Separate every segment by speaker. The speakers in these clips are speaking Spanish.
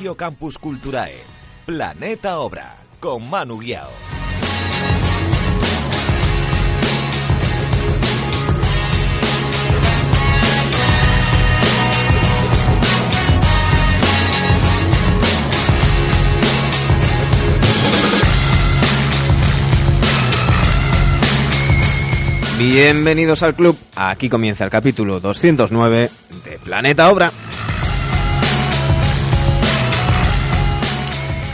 Speaker 1: Campus Culturae, Planeta Obra, con Manu Guiao.
Speaker 2: Bienvenidos al club. Aquí comienza el capítulo 209 de Planeta Obra.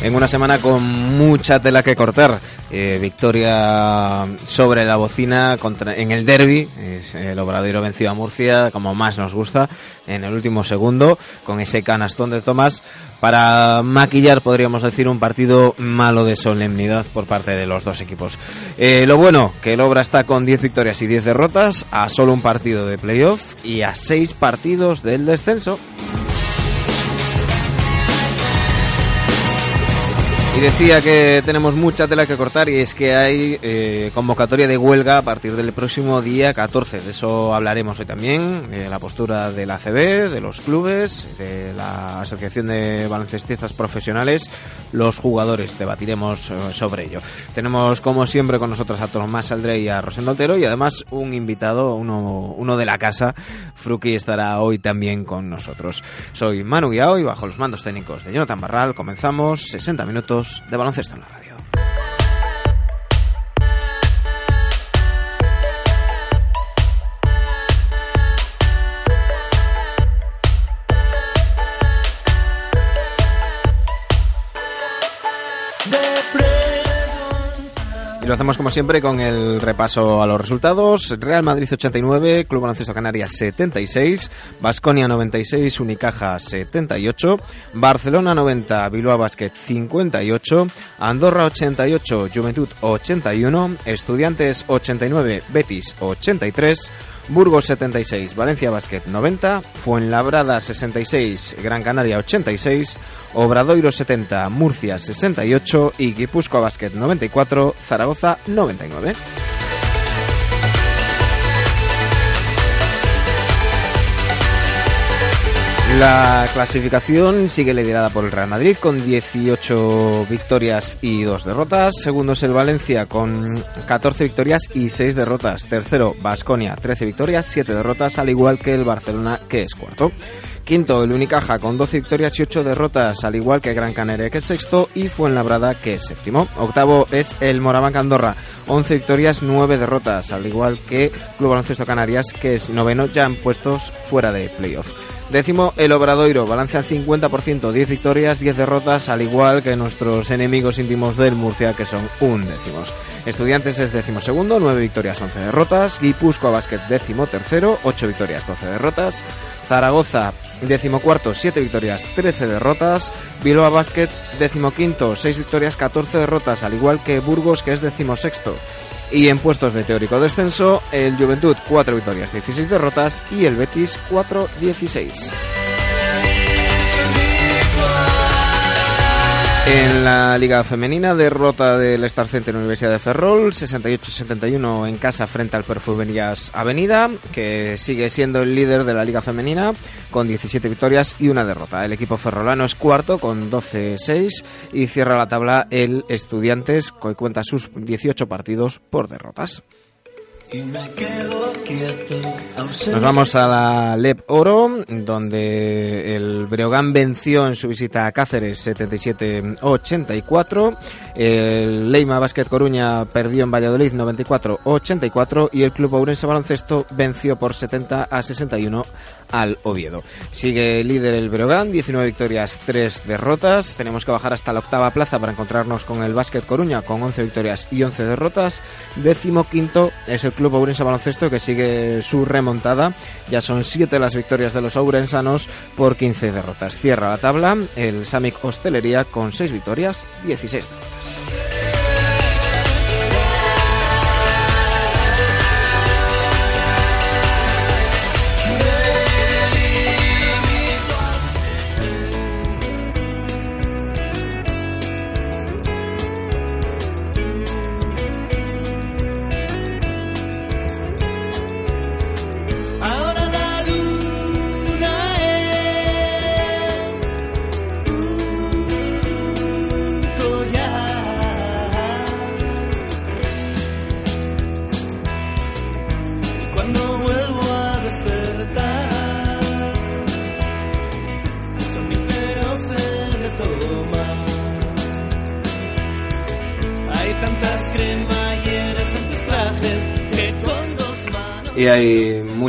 Speaker 2: En una semana con mucha tela que cortar. Eh, victoria sobre la bocina contra, en el derby. Es el Obradero vencido a Murcia, como más nos gusta, en el último segundo, con ese canastón de Tomás para maquillar, podríamos decir, un partido malo de solemnidad por parte de los dos equipos. Eh, lo bueno, que el Obra está con 10 victorias y 10 derrotas, a solo un partido de playoff y a 6 partidos del descenso. Y decía que tenemos mucha tela que cortar y es que hay eh, convocatoria de huelga a partir del próximo día 14. De eso hablaremos hoy también, la postura de la ACB, de los clubes, de la Asociación de Baloncestistas Profesionales, los jugadores. Debatiremos eh, sobre ello. Tenemos como siempre con nosotros a Tomás Aldrey y a Rosendo Altero y además un invitado, uno, uno de la casa. Fruki estará hoy también con nosotros. Soy Manu Guiao y bajo los mandos técnicos de Jonathan Barral comenzamos 60 minutos de baloncesto en la radio. Lo hacemos como siempre con el repaso a los resultados. Real Madrid 89, Club Baloncesto Canarias 76, Basconia 96, Unicaja 78, Barcelona 90, Bilbao Basket 58, Andorra 88, Juventud 81, Estudiantes 89, Betis 83, Burgos 76, Valencia Basket 90, Fuenlabrada 66, Gran Canaria 86, Obradoiro 70, Murcia 68 y Guipúzcoa Basket 94, Zaragoza 99. La clasificación sigue liderada por el Real Madrid con 18 victorias y 2 derrotas. Segundo es el Valencia con 14 victorias y 6 derrotas. Tercero, Basconia, 13 victorias, 7 derrotas, al igual que el Barcelona, que es cuarto. Quinto, el Unicaja con 12 victorias y 8 derrotas, al igual que Gran Canaria, que es sexto, y Fuenlabrada, que es séptimo. Octavo es el Morabanca Andorra, 11 victorias, 9 derrotas, al igual que Club Baloncesto Canarias, que es noveno, ya en puestos fuera de playoff. Décimo, el Obradoiro, balance al 50%, 10 victorias, 10 derrotas, al igual que nuestros enemigos íntimos del Murcia, que son un décimos. Estudiantes es décimo segundo, 9 victorias, 11 derrotas. Guipúzcoa Basket, décimo tercero, 8 victorias, 12 derrotas. Zaragoza, décimo cuarto, 7 victorias, 13 derrotas. Bilbao Basket, décimo quinto, 6 victorias, 14 derrotas, al igual que Burgos, que es décimo sexto. Y en puestos de teórico descenso, el Juventud 4 victorias, 16 derrotas y el Betis 4-16. En la Liga Femenina, derrota del Star Center Universidad de Ferrol, 68-71 en casa frente al Perfumerías Avenida, que sigue siendo el líder de la Liga Femenina con 17 victorias y una derrota. El equipo ferrolano es cuarto con 12-6 y cierra la tabla el Estudiantes, que cuenta sus 18 partidos por derrotas. Nos vamos a la LEP Oro, donde el Breogán venció en su visita a Cáceres 77-84. El Leima Basket Coruña perdió en Valladolid 94-84 y el Club Ourense Baloncesto venció por 70 a 61 al Oviedo. Sigue líder el Breogán, 19 victorias, 3 derrotas. Tenemos que bajar hasta la octava plaza para encontrarnos con el Basket Coruña con 11 victorias y 11 derrotas. Décimo quinto es el Club Ourense Baloncesto que sigue su remontada. Ya son 7 las victorias de los ourensanos por 15 derrotas. Cierra la tabla el Samic Hostelería con 6 victorias, 16 derrotas.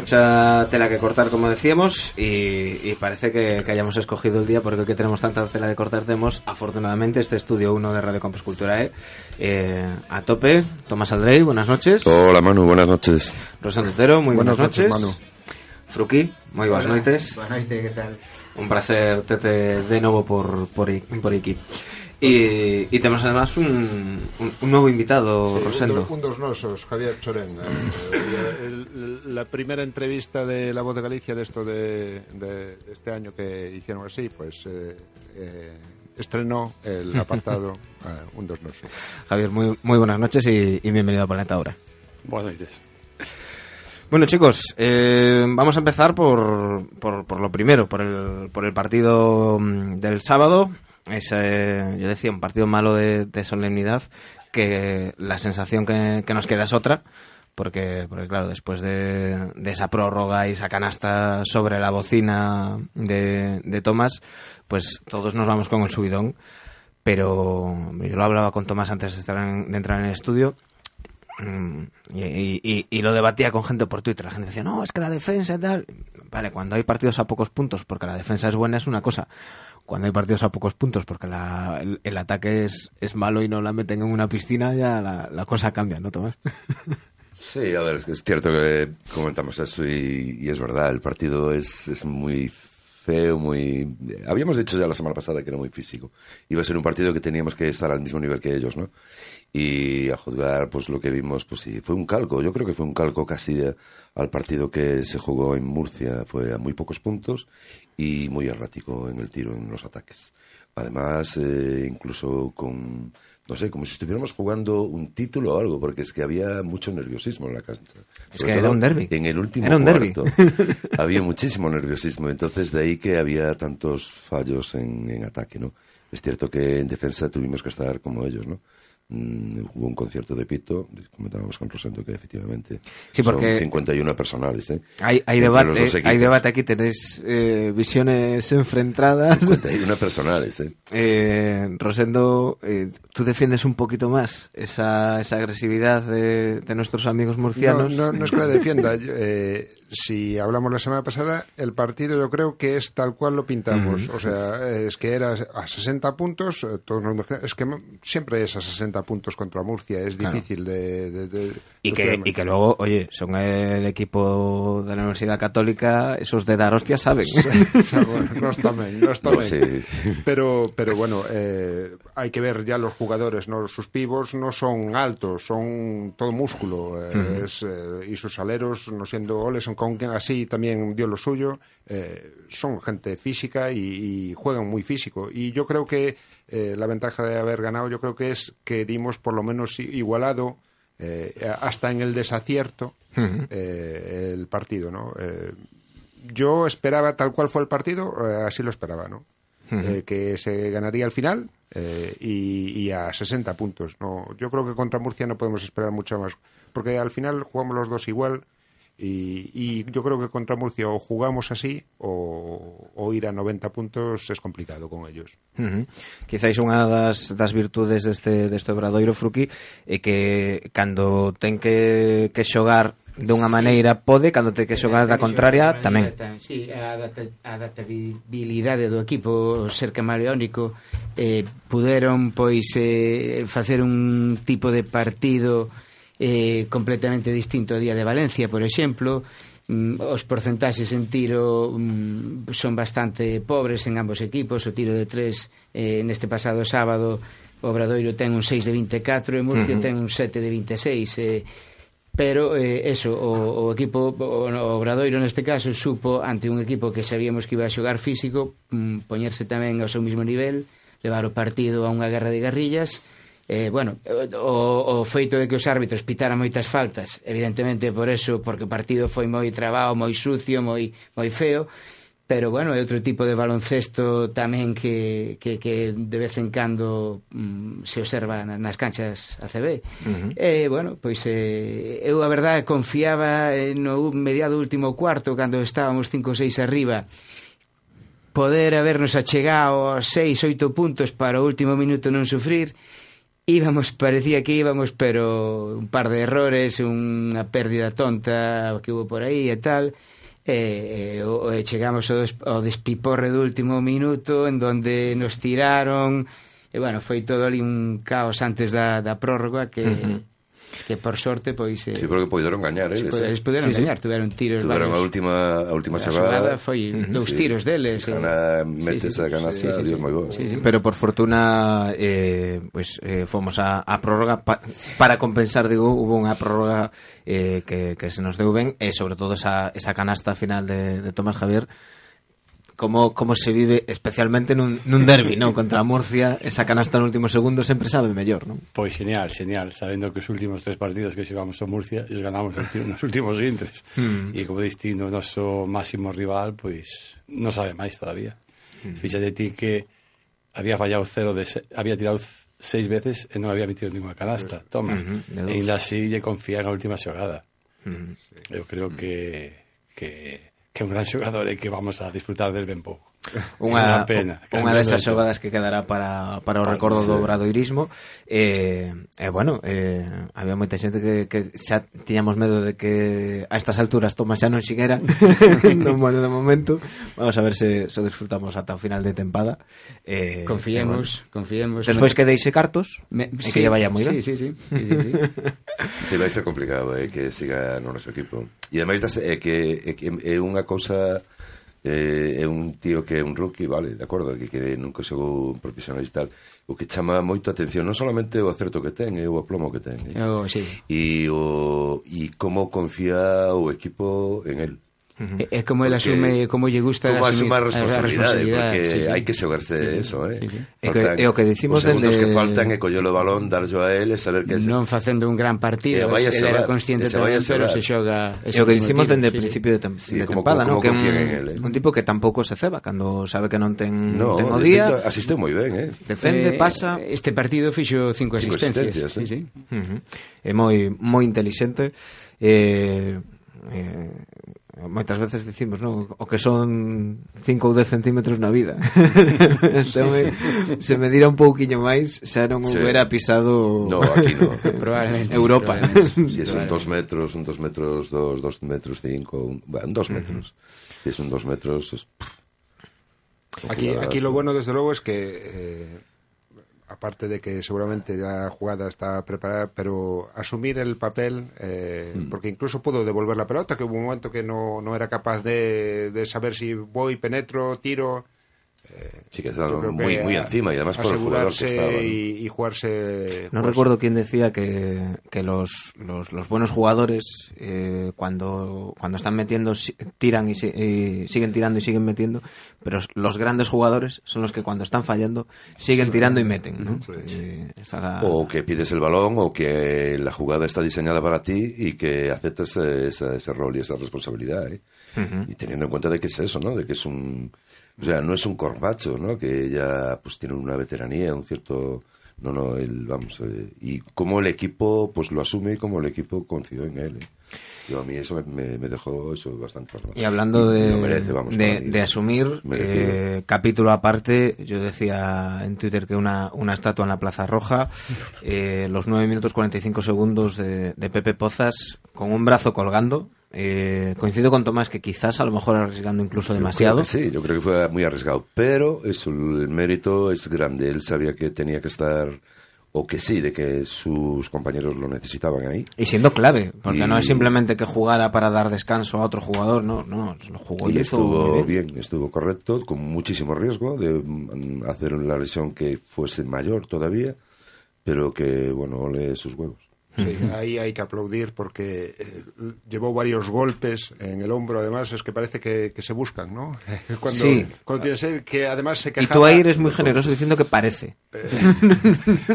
Speaker 2: Mucha tela que cortar, como decíamos, y, parece que, hayamos escogido el día porque hoy que tenemos tanta tela de cortar tenemos, afortunadamente, este estudio 1 de Radio Campus Culturae eh, a tope. Tomás Aldrey, buenas noches.
Speaker 3: Hola Manu, buenas noches.
Speaker 2: Rosando Tero, muy buenas, noches. Manu. Fruki, muy buenas noches.
Speaker 4: Buenas noches, ¿qué tal?
Speaker 2: Un placer tenerte de nuevo por, por, por aquí. Y, tenemos además un, un, nuevo invitado, Rosendo.
Speaker 5: Un, dos nosos, Javier Chorenga. Eh, la primera entrevista de La Voz de Galicia de esto de, este año que hicieron así, pues eh, eh, estrenó el apartado Un dos nosos.
Speaker 2: Javier, muy, muy buenas noches y, bienvenido a Planeta Ahora.
Speaker 6: Buenas noches.
Speaker 2: Bueno chicos, vamos a empezar por, por, por, lo primero, por el, por el partido mm, del sábado, es, yo decía, un partido malo de, solemnidad, que la sensación que, nos queda es otra, porque, porque claro, después de, esa prórroga y esa canasta sobre la bocina de, de Tomás, pues todos nos vamos con el subidón. Pero yo lo hablaba con Tomás antes de, estar de entrar en el estudio mm, y, y, lo debatía con gente por Twitter. La gente decía, no, es que la defensa y tal. Vale, cuando hay partidos a pocos puntos, porque la defensa es buena, es una cosa cuando hay partidos a pocos puntos, porque el, ataque es, es, malo y no la meten en una piscina, ya la, cosa cambia, ¿no, Tomás?
Speaker 3: Sí, a ver, es cierto que comentamos eso y, es verdad, el partido es, es, muy feo, muy... Habíamos dicho ya la semana pasada que era muy físico. Iba a ser un partido que teníamos que estar al mismo nivel que ellos, ¿no? Y a juzgar, pues lo que vimos, pues sí, fue un calco. Yo creo que fue un calco casi al partido que se jugó en Murcia. Fue a muy pocos puntos y muy errático en el tiro, en los ataques. Además, eh, incluso con, no sé, como si estuviéramos jugando un título o algo, porque es que había mucho nerviosismo en la cancha.
Speaker 2: Es que era un derby.
Speaker 3: En el último
Speaker 2: era un
Speaker 3: cuarto había muchísimo nerviosismo, entonces de ahí que había tantos fallos en, en ataque, ¿no? Es cierto que en defensa tuvimos que estar como ellos, ¿no? Mm, hubo un concierto de pito, comentábamos con Rosendo que efectivamente
Speaker 2: sí, porque
Speaker 3: son 51 personales. ¿eh?
Speaker 2: Hay, hay debate, hay debate aquí, tenéis eh, visiones enfrentadas.
Speaker 3: 51 personales. ¿eh?
Speaker 2: eh Rosendo, eh, tú defiendes un poquito más esa, esa agresividad de, de nuestros amigos murcianos.
Speaker 5: No, no, no es que la defienda. eh, si hablamos la semana pasada, el partido yo creo que es tal cual lo pintamos. O sea, es que era a 60 puntos, eh, todos nos es que siempre es a 60 puntos contra Murcia, es difícil de,
Speaker 2: y, que, y que luego, oye, son el equipo de la Universidad Católica, esos de dar hostia saben.
Speaker 5: no bien, no está bien. Pero, pero bueno, eh, hay que ver ya los jugadores, ¿no? Sus pivos no son altos, son todo músculo. Eh, y sus aleros, no siendo oles, son con así también dio lo suyo. Eh, son gente física y, juegan muy físico. Y yo creo que eh, la ventaja de haber ganado, yo creo que es que dimos por lo menos igualado eh, hasta en el desacierto el partido, ¿no? yo esperaba tal cual fue el partido, así lo esperaba, ¿no? que se ganaría al final eh, y, a 60 puntos. No, yo creo que contra Murcia no podemos esperar mucho más, porque al final jugamos los dos igual Y, e yo creo que contra Murcia o jugamos así o, o ir a 90 puntos es complicado con ellos.
Speaker 2: Uh -huh. Quizáis unha das, das virtudes deste, deste Obradoiro Fruqui é que cando ten que, que xogar dunha maneira pode, cando ten que xogar da contraria tamén. tamén.
Speaker 4: Sí, a adaptabilidade do equipo ser camaleónico eh, puderon pois eh, facer un tipo de partido eh, completamente distinto ao día de Valencia, por exemplo, mm, os porcentaxes en tiro mm, son bastante pobres en ambos equipos, o tiro de tres eh, neste pasado sábado Obradoiro ten un 6 de 24 e Murcia uh -huh. ten un 7 de 26 eh, pero eh, eso o, o equipo o, o Obradoiro neste caso supo ante un equipo que sabíamos que iba a xogar físico mm, poñerse tamén ao seu mismo nivel levar o partido a unha guerra de guerrillas Eh, bueno, o, o feito de que os árbitros pitaran moitas faltas, evidentemente por eso, porque o partido foi moi trabado, moi sucio, moi, moi feo, pero bueno, é outro tipo de baloncesto tamén que, que, que de vez en cando mm, se observa nas canchas ACB. Uh -huh. E, eh, bueno, pois eh, eu a verdade confiaba eh, no mediado último cuarto, cando estábamos 5 ou 6 arriba, poder habernos achegado a 6, 8 puntos para o último minuto non sufrir, íbamos, parecía que íbamos, pero un par de errores, unha pérdida tonta que hubo por aí e tal, e, e, e chegamos ao, ao despiporre do último minuto en donde nos tiraron. E bueno, foi todo ali un caos antes da, da prórroga que uh -huh que por sorte pois
Speaker 3: eh, Sí, porque poderon gañar eles.
Speaker 4: Eh, eles poderon sí, gañar, sí. tuveron tiros
Speaker 3: tuveron varios. a última a última xogada.
Speaker 4: foi uh -huh. dous sí. tiros deles.
Speaker 3: Sí, eh. cana, metes sí, sí, a canasta, sí, sí, Dios sí. moi bo.
Speaker 2: Sí, sí. Pero por fortuna eh pues, eh fomos a a prórroga pa, para compensar, digo, hubo unha prórroga eh que que se nos deu ben e sobre todo esa esa canasta final de de Tomás Javier como, como se vive especialmente nun, nun derbi, non? Contra Murcia, esa canasta no último segundo sempre sabe mellor, non?
Speaker 6: Pois genial, genial, sabendo que os últimos tres partidos que xogamos a Murcia os ganamos nos últimos intres. Mm. E como destino o noso máximo rival, pois non sabe máis todavía. Mm. Fíxate ti que había fallado cero de se, había tirado seis veces e non había metido ninguna canasta. Hmm. Toma, mm -hmm, e ainda así lle confía na última xogada. Mm -hmm. Eu creo mm -hmm. que que que un gran xogador e que vamos a disfrutar del ben Unha,
Speaker 2: unha pena. Unha desas xogadas que quedará para, para o recordo do obradoirismo. E, eh, bueno, eh, había moita xente que, que xa tiñamos medo de que a estas alturas Tomás xa non xiguera non bueno de momento. Vamos a ver se, se disfrutamos ata o final de tempada.
Speaker 4: Eh, confiemos, bueno. confiemos.
Speaker 2: Despois que deixe cartos Me, e sí, que lle vaya moi
Speaker 4: ben. sí, sí, sí, sí, sí, sí.
Speaker 3: sí vai ser complicado eh, que siga no noso equipo. E ademais das, é eh, que, é, eh, que é eh, unha cousa eh, é un tío que é un rookie, vale, de acordo, que, que nunca chegou un e tal, o que chama moito atención non solamente o acerto que ten, é o aplomo que ten. Eh?
Speaker 4: Oh, sí.
Speaker 3: E o e como confía o equipo en él.
Speaker 4: E, eh, é eh, como el asume, como lle gusta
Speaker 3: Como asumir, a responsabilidade, responsabilidade, porque sí, sí. hai que xogarse sí, eso, eh. Sí, sí.
Speaker 2: E, que, e o que decimos
Speaker 3: os segundos dende... que faltan é collelo o balón, darlo a él e saber que...
Speaker 4: Non facendo un gran partido, se xogar, era consciente se tamén, pero se xoga...
Speaker 2: E o que dicimos dende o sí, principio de, tem sí, de como, tempada, como, no? que un, él, eh? un tipo que tampouco se ceba, cando sabe que non ten, no, ten o día...
Speaker 3: Asiste moi ben, eh.
Speaker 2: Defende, eh, pasa...
Speaker 4: Este partido fixo cinco, cinco asistencias. asistencias
Speaker 2: eh? sí, sí. Uh -huh. É moi moi inteligente. Eh, eh, moitas veces dicimos, non? O que son 5 ou 10 centímetros na vida. entón, me, se me dira un pouquiño máis, xa non sí. hubiera pisado
Speaker 3: no, aquí no.
Speaker 4: probablemente,
Speaker 3: Europa. Probablemente. Si sí, son 2 metros, un 2 metros, 2, 2 metros 5, un 2 bueno, 2 metros. Uh -huh. Si es un 2 metros... Es...
Speaker 5: Aquí, aquí lo bueno, desde luego, es que... Eh, aparte de que seguramente la jugada está preparada, pero asumir el papel, eh, mm. porque incluso puedo devolver la pelota, que hubo un momento que no, no era capaz de, de saber si voy, penetro, tiro.
Speaker 3: Eh, sí, que estaban muy, muy encima y además por el jugador que estaba.
Speaker 5: Y, y jugarse.
Speaker 2: No recuerdo quién decía que, que los, los, los, buenos jugadores, eh, cuando, cuando están metiendo, tiran y, y, siguen tirando y siguen metiendo, pero los grandes jugadores son los que cuando están fallando siguen tirando y meten. ¿no? Sí.
Speaker 3: la... O que pides el balón o que la jugada está diseñada para ti y que aceptas ese, ese rol y esa responsabilidad. ¿eh? Uh -huh. Y teniendo en cuenta de que es eso, ¿no? De que es un O sea, no es un corbacho, ¿no? Que ya pues tiene una veteranía, un cierto... No, no, él, vamos, eh, y cómo el equipo pues lo asume y cómo el equipo confió en él. ¿eh? Yo a mí eso me, me dejó eso bastante
Speaker 2: Y hablando de, de, asumir, eh, capítulo aparte, yo decía en Twitter que una, una estatua en la Plaza Roja, eh, los 9 minutos 45 segundos de, de Pepe Pozas con un brazo colgando, eh, coincido con Tomás que quizás a lo mejor arriesgando incluso demasiado.
Speaker 3: sí, yo creo que fue muy arriesgado, pero eso, el mérito es grande. Él sabía que tenía que estar o que sí, de que sus compañeros lo necesitaban ahí.
Speaker 2: Y siendo clave, porque no es simplemente que jugara para dar descanso a otro jugador, no, no, lo jugó
Speaker 3: y, estuvo bien. estuvo correcto, con muchísimo riesgo de mm, hacer una lesión que fuese mayor todavía, pero que, bueno, ole sus huevos.
Speaker 5: Sí, ahí hay que aplaudir porque eh, llevó varios golpes en el hombro, además es que parece que, se buscan, ¿no? Cuando,
Speaker 2: sí.
Speaker 5: cuando tienes que además se quejaba...
Speaker 2: Y tú ahí eres muy generoso diciendo que parece. Eh,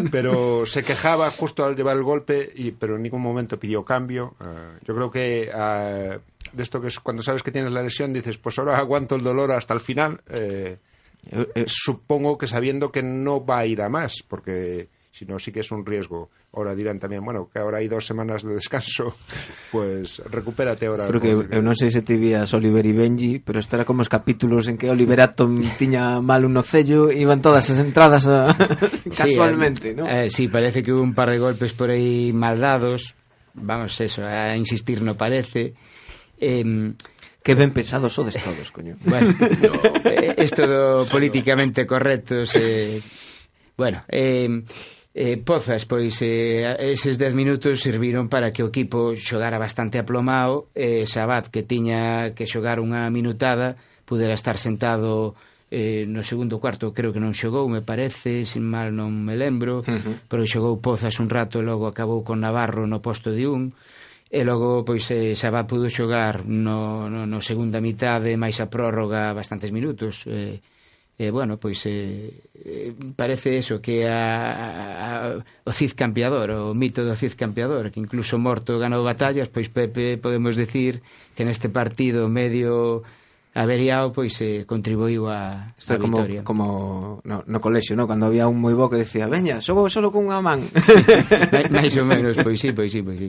Speaker 5: pero se quejaba justo al llevar el golpe, y, pero en ningún momento pidió cambio. Eh, yo creo que de esto que es cuando sabes que tienes la lesión dices, pues ahora aguanto el dolor hasta el final. supongo que sabiendo que no va a ir a más, porque si no sí que es un riesgo. Ahora dirán también, bueno, que ahora hay dos semanas de descanso, pues recupérate ahora.
Speaker 2: Creo que eu non sei se te vías Oliver e Benji, pero estará como os capítulos en que Oliverato tiña mal un ocello e iban todas as entradas a... casualmente,
Speaker 4: sí,
Speaker 2: ¿no?
Speaker 4: Eh, sí, parece que hubo un par de golpes por aí mal dados, vamos, eso, a insistir no parece. Eh,
Speaker 2: Que ben pesados sodes todos, coño.
Speaker 4: Bueno, no, esto do políticamente correcto se... Bueno, eh, eh, Pozas, pois eh, eses 10 minutos serviron para que o equipo xogara bastante aplomado e eh, Sabat, que tiña que xogar unha minutada, pudera estar sentado eh, no segundo cuarto. Creo que non xogou, me parece, sin mal non me lembro, uh -huh. pero xogou Pozas un rato e logo acabou con Navarro no posto de un, e logo pois eh, Sabat pudo xogar no, no, no segunda mitad e máis a prórroga bastantes minutos, eh, eh, bueno, pois eh, eh parece eso que a, a, o Cid Campeador, o mito do Cid Campeador, que incluso morto ganou batallas, pois Pepe podemos decir que neste partido medio averiado, pois eh, contribuiu a,
Speaker 2: Está
Speaker 4: a
Speaker 2: como,
Speaker 4: victoria.
Speaker 2: como no, no colexio, no? cando había un moi bo que decía veña, xogo solo cunha man.
Speaker 4: Sí, máis ou menos, pois sí, pois sí, pois sí.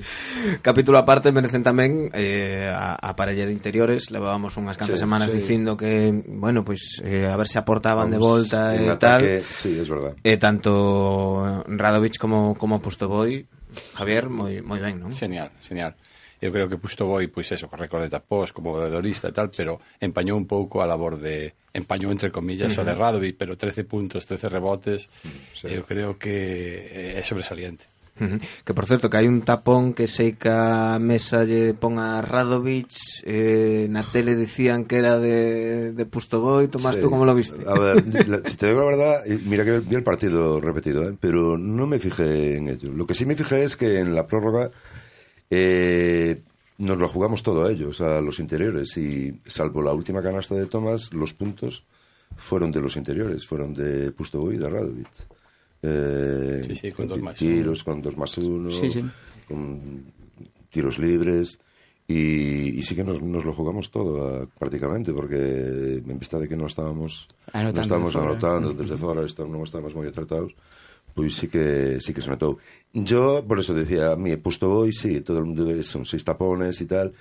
Speaker 2: Capítulo aparte merecen tamén eh, a, a parella de interiores, levábamos unhas cantas sí, semanas sí. dicindo que, bueno, pois pues, eh, a ver se aportaban Vamos, de volta e
Speaker 3: eh, tal. Sí, es verdad.
Speaker 2: E eh, tanto Radovic como, como Pustoboy, Javier, moi, moi ben, non?
Speaker 6: Genial, genial. Eu creo que Pusto Boi, pois eso, con récord de tapós como vedorista e tal, pero empañou un pouco a labor de empañou entre comillas uh -huh. a de Radovic, pero 13 puntos, 13 rebotes, sí. eu creo que é sobresaliente.
Speaker 2: Uh -huh. Que por certo que hai un tapón que sei que a mesa lle pon a Radovic eh, na tele decían que era de, de Pustoboy Tomás, sí. tú como lo viste?
Speaker 3: A ver, la, si te digo la verdad mira que vi el partido repetido ¿eh? pero no me fijé en ello lo que sí me fijé es que en la prórroga Eh, nos lo jugamos todo a ellos, a los interiores, y salvo la última canasta de Tomás, los puntos fueron de los interiores, fueron de Pustovoy y de Radovic.
Speaker 6: Eh, sí, sí, con dos más
Speaker 3: tiros, con dos más uno,
Speaker 4: sí, sí.
Speaker 3: con tiros libres. Y, y, sí que nos, nos, lo jugamos todo a, prácticamente porque en vista de que no estábamos
Speaker 4: anotando,
Speaker 3: no estábamos anotando desde fuera, no estábamos muy acertados pois sí que sí que se notou. Yo, por eso decía, mi he puesto hoy, sí, todo el mundo son seis tapones y tal.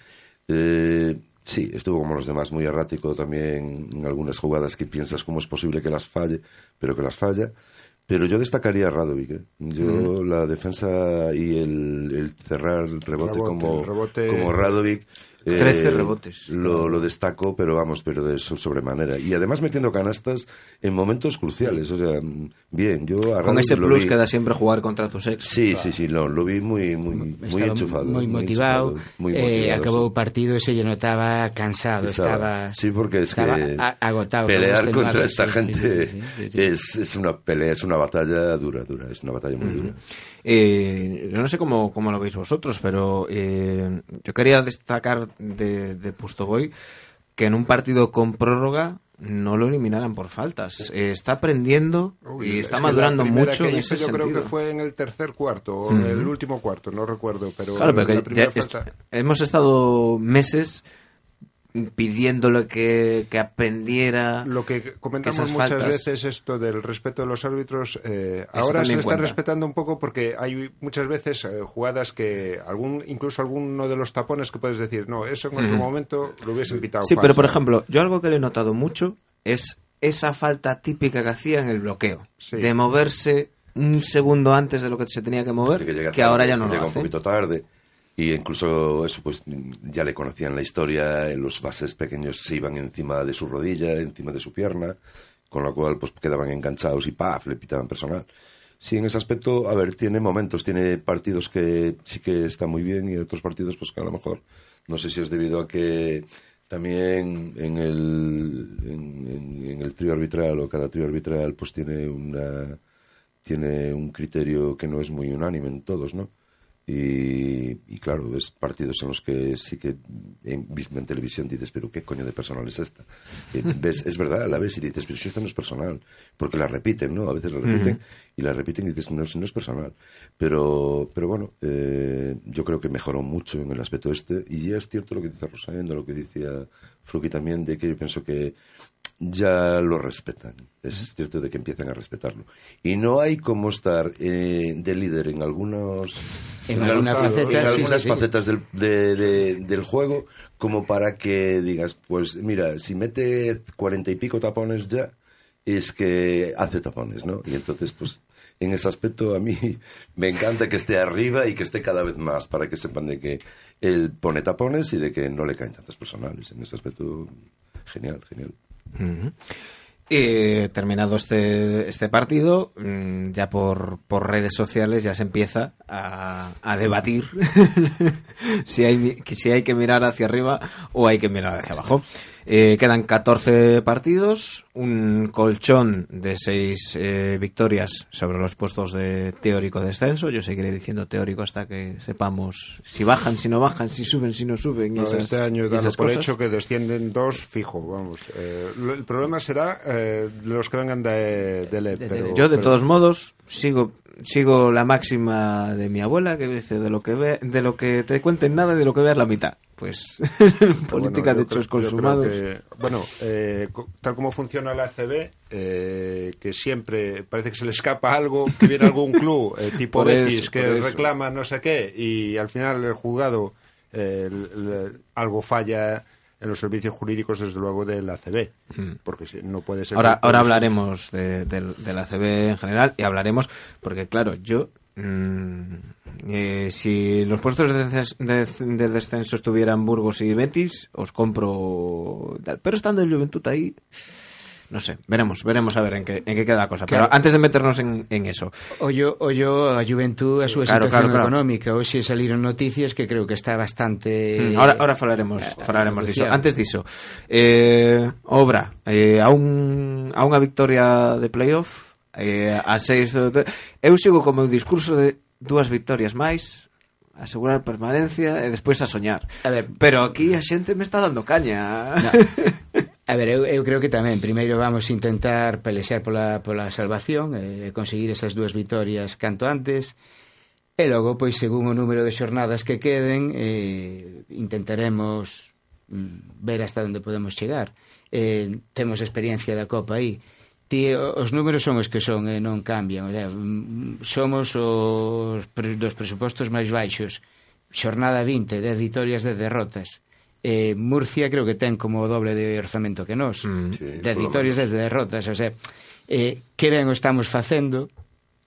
Speaker 3: Eh, sí, estuvo como los demás, muy errático también en algunas jugadas que piensas cómo es posible que las falle, pero que las falla. Pero yo destacaría a Radovic. ¿eh? Yo mm. la defensa y el, el cerrar el rebote,
Speaker 5: rebote
Speaker 3: como,
Speaker 5: el rebote...
Speaker 3: como Radovic
Speaker 2: 13 eh, rebotes.
Speaker 3: Lo, lo, destaco, pero vamos, pero de sobremanera. Y además metiendo canastas en momentos cruciales. O sea, bien, yo a
Speaker 2: Con ese plus vi... que da siempre jugar contra tus ex.
Speaker 3: Sí, claro. sí, sí, lo, lo vi muy, muy, muy enchufado.
Speaker 4: Muy,
Speaker 3: muy
Speaker 4: motivado.
Speaker 3: Muy
Speaker 4: eh,
Speaker 3: motivado
Speaker 4: acabó el partido y se notaba cansado. Estaba, estaba,
Speaker 3: sí, porque es que
Speaker 4: agotado.
Speaker 3: Pelear contra esta sí, gente sí, sí, es, es una pelea, es una batalla dura, dura. Es una batalla muy uh -huh. dura.
Speaker 2: Eh, yo no sé cómo, cómo, lo veis vosotros, pero eh, yo quería destacar de, de Pustoboy que en un partido con prórroga no lo eliminaran por faltas. Eh, está aprendiendo Uy, y está madurando mucho en ese
Speaker 5: yo
Speaker 2: sentido.
Speaker 5: creo que fue en el tercer cuarto o en el último cuarto, no recuerdo, pero
Speaker 2: claro, pero
Speaker 5: la
Speaker 2: ya, falta... hemos estado meses pidiéndole que, que aprendiera.
Speaker 5: Lo que comentamos muchas
Speaker 2: faltas-
Speaker 5: veces, esto del respeto de los árbitros, eh, ahora se está respetando un poco porque hay muchas veces eh, jugadas que algún incluso alguno de los tapones que puedes decir, no, eso en otro momento lo hubiesen pitado.
Speaker 2: Sí,
Speaker 5: falso.
Speaker 2: pero por ejemplo, yo algo que le he notado mucho es esa falta típica que hacía en el bloqueo.
Speaker 5: Sí.
Speaker 2: De moverse un segundo antes de lo que se tenía que mover, que,
Speaker 3: llega tarde,
Speaker 2: ahora ya no lo
Speaker 3: llega un
Speaker 2: hace.
Speaker 3: poquito tarde. Y incluso eso, pues ya le conocían la historia, eh, los bases pequeños se iban encima de su rodilla, encima de su pierna, con lo cual pues quedaban enganchados y ¡paf! le pitaban personal. Sí, en ese aspecto, a ver, tiene momentos, tiene partidos que sí que está muy bien y otros partidos pues que a lo mejor, no sé si es debido a que también en el, en, en- el trío arbitral o cada trío arbitral pues tiene una tiene un criterio que no es muy unánime en todos, ¿no? Y, y claro, ves partidos en los que sí que en, vis- en televisión dices, pero ¿qué coño de personal es esta? Eh, ves, es verdad, la ves y dices, pero si esta no es personal, porque la repiten, ¿no? A veces la repiten y la repiten y dices, no, no es personal. Pero, pero bueno, eh, yo creo que mejoró mucho en el aspecto este y ya es cierto lo que dice Rosendo, lo que decía Fruki también, de que yo pienso que ya lo respetan. Es cierto de que empiezan a respetarlo. Y no hay como estar eh, de líder en algunos
Speaker 4: En
Speaker 3: al-
Speaker 4: alguna faceta,
Speaker 3: en
Speaker 4: sí,
Speaker 3: algunas
Speaker 4: sí, sí.
Speaker 3: facetas del, de- de- del juego como para que digas, pues mira, si mete cuarenta y pico tapones ya, es que hace tapones, ¿no? Y entonces, pues, en ese aspecto a mí me encanta que esté arriba y que esté cada vez más para que sepan de que él pone tapones y de que no le caen tantas personales. En ese aspecto, genial, genial.
Speaker 2: Ujú. Y terminado este, este partido, mm, ya por, por redes sociales ya se empieza a, a debatir si, hay, si hay que mirar hacia arriba o hay que mirar hacia abajo. Eh, quedan 14 partidos, un colchón de 6 victorias sobre los puestos de teórico descenso. Yo seguiré diciendo teórico hasta que sepamos si bajan, si no bajan, si suben, si no suben.
Speaker 5: No,
Speaker 2: esas-
Speaker 5: este año por
Speaker 2: cosas.
Speaker 5: hecho que descienden dos fijo, vamos. Eh, el problema será eh, los que vengan de, de LEP, pero-
Speaker 2: Yo, de
Speaker 5: pero-
Speaker 2: todos modos, sigo sigo la máxima de mi abuela que dice de lo que ve, de lo que te cuenten nada y de lo que veas la mitad. Pues política
Speaker 5: Bueno,
Speaker 2: de hechos
Speaker 5: creo
Speaker 2: consumados.
Speaker 5: que, bueno, eh, tal como funciona la ACB, eh, que siempre parece que se le escapa algo, que viene algún club eh, tipo Betis
Speaker 2: eso,
Speaker 5: que reclama no sé qué y al final el juzgado eh, el- el- algo falla en los servicios jurídicos desde luego de la ACB, porque si- no puede ser.
Speaker 2: Mm. Ahora, ahora hablaremos de, del- de la CB en general y hablaremos, porque claro, yo, mm, eh, si los puestos de, desces- de- de descenso estuvieran Burgos y Betis, os compro. Pero estando el Juventud ahí, no sé, veremos, veremos a ver en qué, en qué queda la cosa.
Speaker 4: Claro.
Speaker 2: Pero antes de meternos en, en eso,
Speaker 4: Ollo, ollo a Juventud a súa
Speaker 2: Claro,
Speaker 4: situación
Speaker 2: claro,
Speaker 4: económica. Hoxe saliron noticias que creo que está bastante...
Speaker 2: Mm, Ahora, ahora falaremos,
Speaker 4: eh,
Speaker 2: falaremos diso. Antes diso, eh, obra, eh, a, un, a unha victoria de playoff, eh, a seis do... eu sigo co meu discurso de dúas victorias máis asegurar permanencia e despois a soñar.
Speaker 4: A ver,
Speaker 2: pero aquí a xente me está dando caña. No.
Speaker 4: A ver, eu, eu creo que tamén primeiro vamos intentar pelexar pola, pola salvación e eh, conseguir esas dúas vitorias canto antes e logo, pois, según o número de xornadas que queden eh, intentaremos mm, ver hasta onde podemos chegar. Eh, temos experiencia da Copa aí ti os números son os que son e non cambian. O sea, mm, mm, somos os dos presupostos máis baixos. Xornada 20, 10 vitorias, 10 derrotas. Eh, Murcia creo que ten como o doble de orzamento que nós.
Speaker 2: Mm,
Speaker 4: 10
Speaker 3: sí,
Speaker 4: vitorias, 10 derrotas. O sea, eh, que ben o estamos facendo,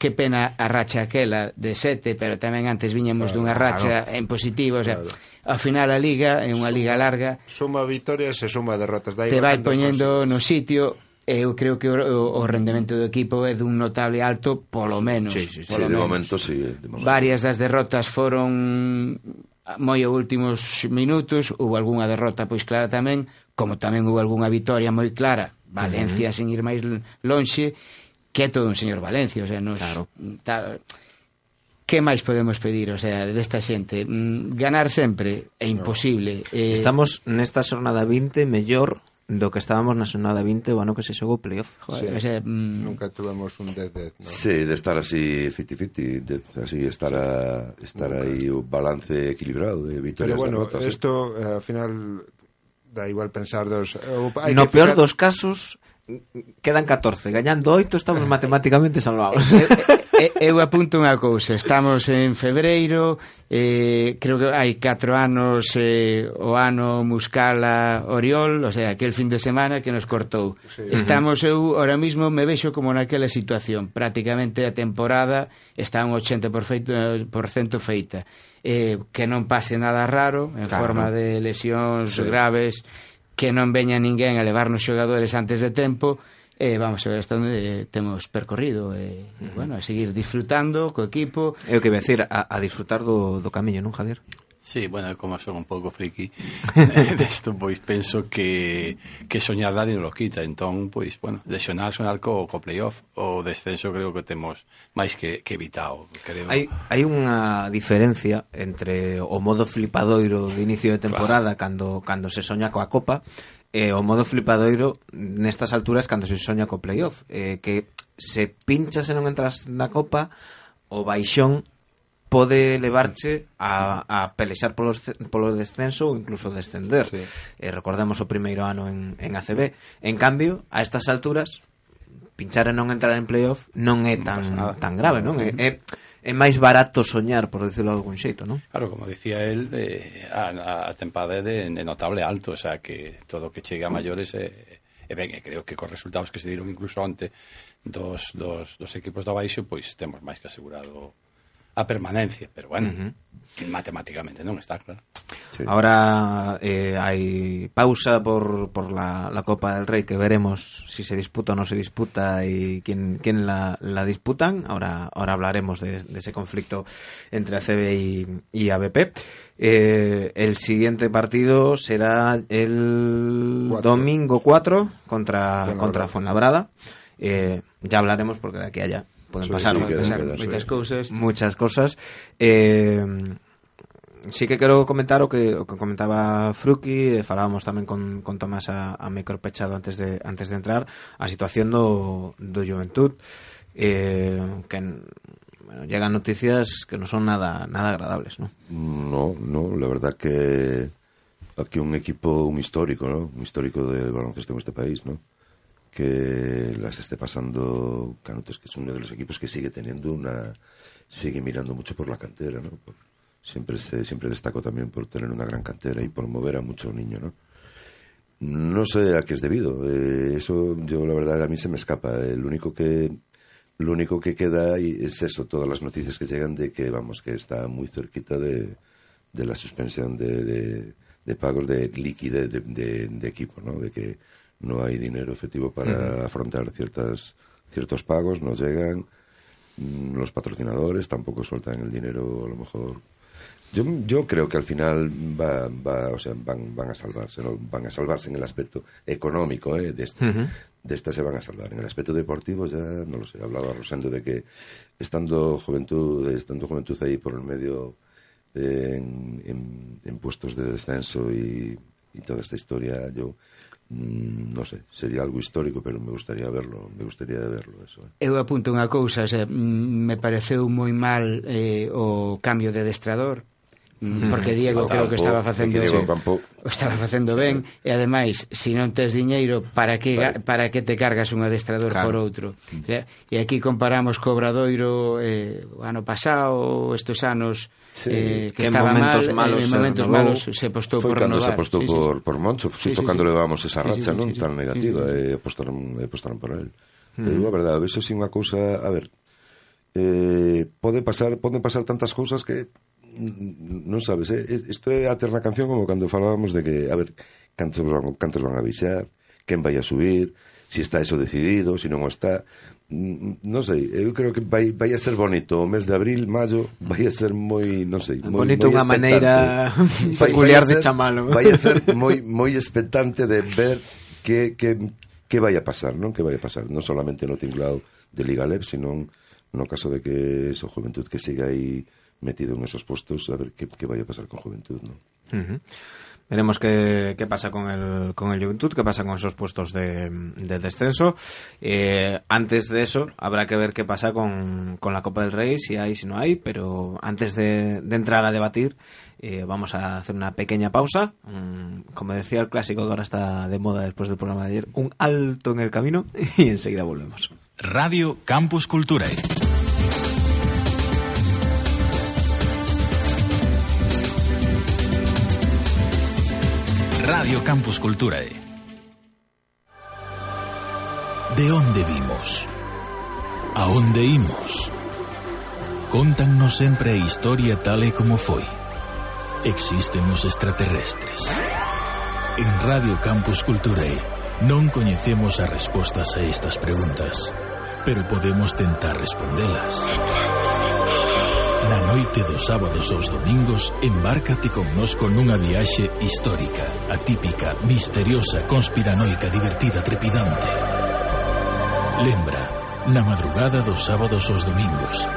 Speaker 4: que pena a racha aquela de sete, pero tamén antes viñamos
Speaker 5: claro,
Speaker 4: dunha racha claro. en positivo, o sea,
Speaker 5: claro.
Speaker 4: ao final a liga é unha liga larga.
Speaker 5: Suma vitorias e suma derrotas. Dai
Speaker 4: te vai poñendo no sitio, eu creo que o, o rendemento do equipo é dun notable alto, polo menos.
Speaker 2: Sí, sí, sí,
Speaker 4: polo
Speaker 3: sí,
Speaker 4: menos.
Speaker 3: de momento sí. De momento.
Speaker 4: Varias das derrotas foron moi últimos minutos, houve algunha derrota pois clara tamén, como tamén houve algunha vitoria moi clara, Valencia uh -huh. sen ir máis lonxe, que é todo un señor Valencia, o sea, nos,
Speaker 2: claro.
Speaker 4: ta, que máis podemos pedir, o sea, desta xente? Mm, ganar sempre é imposible. Eh...
Speaker 2: Estamos nesta xornada 20 mellor do que estábamos na xornada 20 o ano que se xogou playoff.
Speaker 4: Joder,
Speaker 5: sí.
Speaker 4: ese, mm...
Speaker 5: Nunca tuvemos un 10-10, ¿no?
Speaker 3: Sí, de estar así fiti-fiti, así estar, a, estar Nunca. aí o balance equilibrado de victorias
Speaker 5: Pero bueno,
Speaker 3: derrotas,
Speaker 5: esto eh? al final da igual pensar dos...
Speaker 2: Eh, hay no que peor fijar... dos casos quedan 14, gañando 8 estamos matemáticamente salvados.
Speaker 4: Eh, eu apunto unha cousa, estamos en febreiro, eh, creo que hai 4 anos eh, o ano Muscala Oriol, o sea, aquel fin de semana que nos cortou. Sí. Estamos eu ahora mismo me vexo como naquela situación, prácticamente a temporada está un 80% feita. Eh, que non pase nada raro en claro. forma de lesións sí. graves que non veña ninguén a levarnos xogadores antes de tempo, Eh, vamos a ver hasta onde temos percorrido e, eh, uh -huh. bueno, a seguir disfrutando co equipo.
Speaker 2: É o que decir, a, a disfrutar do, do camiño, non, Javier?
Speaker 6: Sí, bueno, como son un pouco friki eh, desto, pois penso que que soñar nadie nos quita, entón, pois, bueno, lesionar sonar co, co playoff o descenso creo que temos máis que, que evitado, creo.
Speaker 2: Hai, hai unha diferencia entre o modo flipadoiro de inicio de temporada claro. cando, cando se soña coa Copa eh, o modo flipadoiro nestas alturas cando se soña co playoff. Eh, que se pinchas e non entras na copa o baixón pode levarche a, a pelexar polo, polo descenso ou incluso descender. Sí. eh, recordamos o primeiro ano en, en ACB en cambio, a estas alturas pinchar e non entrar en playoff non é tan, non tan grave non? É, é é máis barato soñar, por decirlo de algún xeito, non?
Speaker 6: Claro, como dicía el, eh, a, a tempada é de, de notable alto, o sea, que todo que chega a maiores é, eh, e ben, e creo que cos resultados que se dieron incluso ante dos, dos, dos equipos do baixo, pois temos máis que asegurado a permanencia, pero bueno, uh -huh. matemáticamente non está claro.
Speaker 2: Sí. Ahora eh, hai pausa por, por la, la Copa del Rey que veremos si se disputa o no se disputa y quién, quién la, la disputan. Ahora, ahora hablaremos de, de ese conflicto entre ACB y, y ABP. Eh, el siguiente partido será el cuatro. domingo 4 contra, Fuenlabrada. contra Fuenlabrada. Eh, ya hablaremos porque de aquí a allá pueden pasar, sí, pueden pasar muchas cousas, muchas cosas. Eh, sí que quero comentar o que, comentaba Fruki, e falábamos tamén con, Tomás a, a antes de, antes de entrar, a situación do Juventud, eh, que bueno, llegan noticias que non son nada nada agradables, ¿no?
Speaker 3: No, no, la verdad que aquí un equipo, un histórico, ¿no? Un histórico del baloncesto en este país, ¿no? que las esté pasando Canutos, que es uno de los equipos que sigue teniendo una. sigue mirando mucho por la cantera, ¿no? Siempre, se, siempre destaco también por tener una gran cantera y por mover a muchos niños, ¿no? No sé a qué es debido. Eh, eso, yo la verdad, a mí se me escapa. El único que. Lo único que queda y es eso, todas las noticias que llegan de que, vamos, que está muy cerquita de, de la suspensión de, de, de pagos de liquidez de, equipo, ¿no? De que no hay dinero efectivo para uh -huh. afrontar ciertas, ciertos pagos, no llegan, mm, los patrocinadores tampoco sueltan el dinero a lo mejor Yo, yo creo que al final va, va, o sea, van, van a salvarse, ¿no? van a salvarse en el aspecto económico ¿eh? de, este, uh -huh. de esta se van a salvar. En el aspecto deportivo ya no lo sé. Hablaba Rosendo de que estando juventud, estando juventud ahí por el medio eh, en, en, en, puestos de descenso y, y toda esta historia, yo mm, no sé, sería algo histórico, pero me gustaría verlo, me gustaría verlo eso.
Speaker 4: Eh. Eu apunto unha cousa, se, mm, me pareceu moi mal eh, o cambio de adestrador porque Diego creo que estaba facendo o estaba facendo ben e ademais se non tes diñeiro para que para que te cargas un adestrador claro. por outro e aquí comparamos co Obradoiro eh, o ano pasado estes anos Sí, eh, que, que en momentos mal, eh, malos, en momentos malos se apostou por
Speaker 3: renovar. Se apostou sí, por, sí. por Moncho, sí, sí, cando sí. levamos esa racha sí, sí, non sí, tan negativa, sí, sí. e apostaron, apostaron por él. Mm. Eu, a verdade, vexo sin unha cousa... A ver, eh, pode pasar, poden pasar tantas cousas que non sabes, eh? isto é a terna canción como cando falábamos de que, a ver, cantos van, cantos van a avisar, quen vai a subir, se si está eso decidido, se si non o está. Mm, non sei, eu creo que vai, vai a ser bonito o mes de abril, maio, vai a ser moi, non sei, moi
Speaker 2: bonito unha maneira peculiar de chamalo.
Speaker 3: Vai a ser moi moi expectante de ver que que que vai a pasar, non? Que vai a pasar, non solamente no tinglado de Liga Leb, sino no caso de que eso juventud que siga aí metido en esos puestos, a ver qué, qué vaya a pasar con Juventud, ¿no?
Speaker 2: Veremos qué, qué, pasa con el, con el Juventud, qué pasa con esos puestos de, de descenso. Eh, antes de eso, habrá que ver qué pasa con, con, la Copa del Rey, si hay, si no hay, pero antes de, de entrar a debatir, eh, vamos a hacer una pequeña pausa. Um, como decía el clásico que ahora está de moda después del programa de ayer, un alto en el camino y enseguida volvemos.
Speaker 1: Radio Campus Cultura. Radio Campus Culturae. De onde vimos? A onde imos? Contannos sempre a historia tal e como foi. Existen os extraterrestres. En Radio Campus Culturae non coñecemos as respostas a estas preguntas, pero podemos tentar respondelas. noite dos sábados aos domingos, embárcate connosco nunha viaxe histórica, atípica, misteriosa, conspiranoica, divertida, trepidante. Lembra, na madrugada dos sábados aos domingos.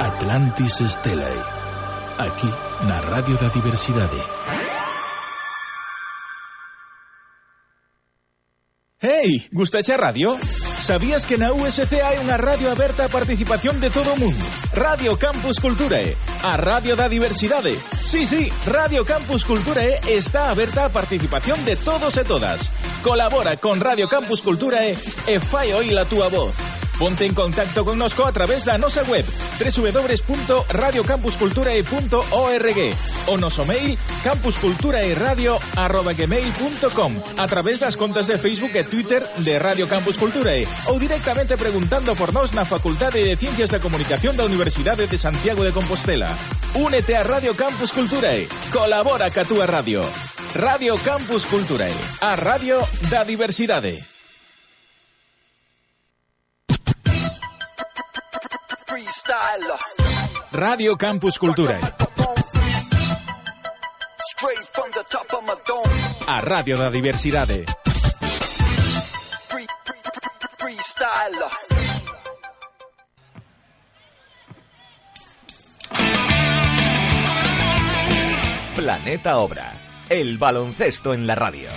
Speaker 1: Atlantis Stellae, Aquí, na Radio da Diversidade.
Speaker 7: Hey, gustache a radio? Sabías que na USC hai unha radio aberta a participación de todo mundo? Radio Campus Culturae, a radio da diversidade. Sí, sí, Radio Campus Culturae está aberta a participación de todos e todas. Colabora con Radio Campus Culturae e fai la túa voz. Ponte en contacto con nosco a través da nosa web www.radiocampusculturae.org o noso mail campusculturaeradio.gmail.com a través das contas de Facebook e Twitter de Radio Campus Culturae ou directamente preguntando por nós na Facultade de Ciencias da Comunicación da Universidade de Santiago de Compostela. Únete a Radio Campus Culturae. Colabora ca túa radio. Radio Campus Culturae, a radio da diversidade. Radio Campus Cultura. A Radio da Diversidade.
Speaker 1: Planeta Obra. El baloncesto en la radio.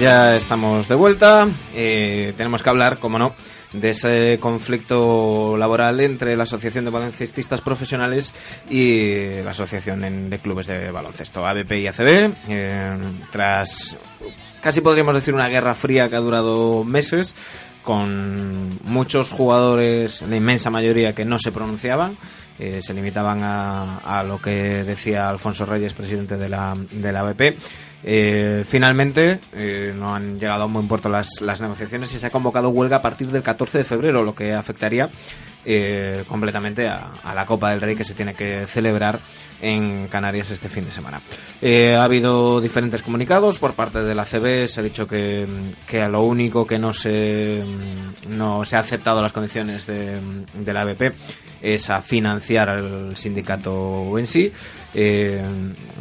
Speaker 2: Ya estamos de vuelta. Eh, tenemos que hablar, como no, de ese conflicto laboral entre la Asociación de Baloncestistas Profesionales y la Asociación de Clubes de Baloncesto, ABP y ACB. Eh, tras casi podríamos decir una guerra fría que ha durado meses, con muchos jugadores, la inmensa mayoría, que no se pronunciaban. Eh, se limitaban a, a, lo que decía Alfonso Reyes, presidente de la, de la ABP. Eh, finalmente eh, no han llegado a un buen puerto las, las, negociaciones y se ha convocado huelga a partir del 14 de febrero, lo que afectaría eh, completamente a, a, la Copa del Rey que se tiene que celebrar en Canarias este fin de semana. Eh, ha habido diferentes comunicados por parte de la CB, se ha dicho que, que lo único que no se, no se ha aceptado las condiciones de, de la ABP es a financiar al sindicato en sí. Eh,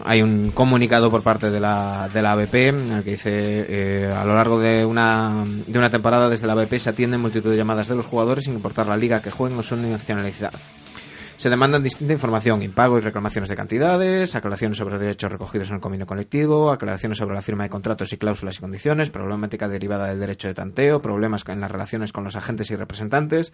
Speaker 2: hay un comunicado por parte de la, de la ABP en el que dice eh, a lo largo de una, de una temporada desde la ABP se atienden multitud de llamadas de los jugadores sin importar la liga que jueguen o su nacionalidad. Se demandan distinta información, impago y reclamaciones de cantidades, aclaraciones sobre los derechos recogidos en el convenio colectivo, aclaraciones sobre la firma de contratos y cláusulas y condiciones, problemática derivada del derecho de tanteo, problemas en las relaciones con los agentes y representantes,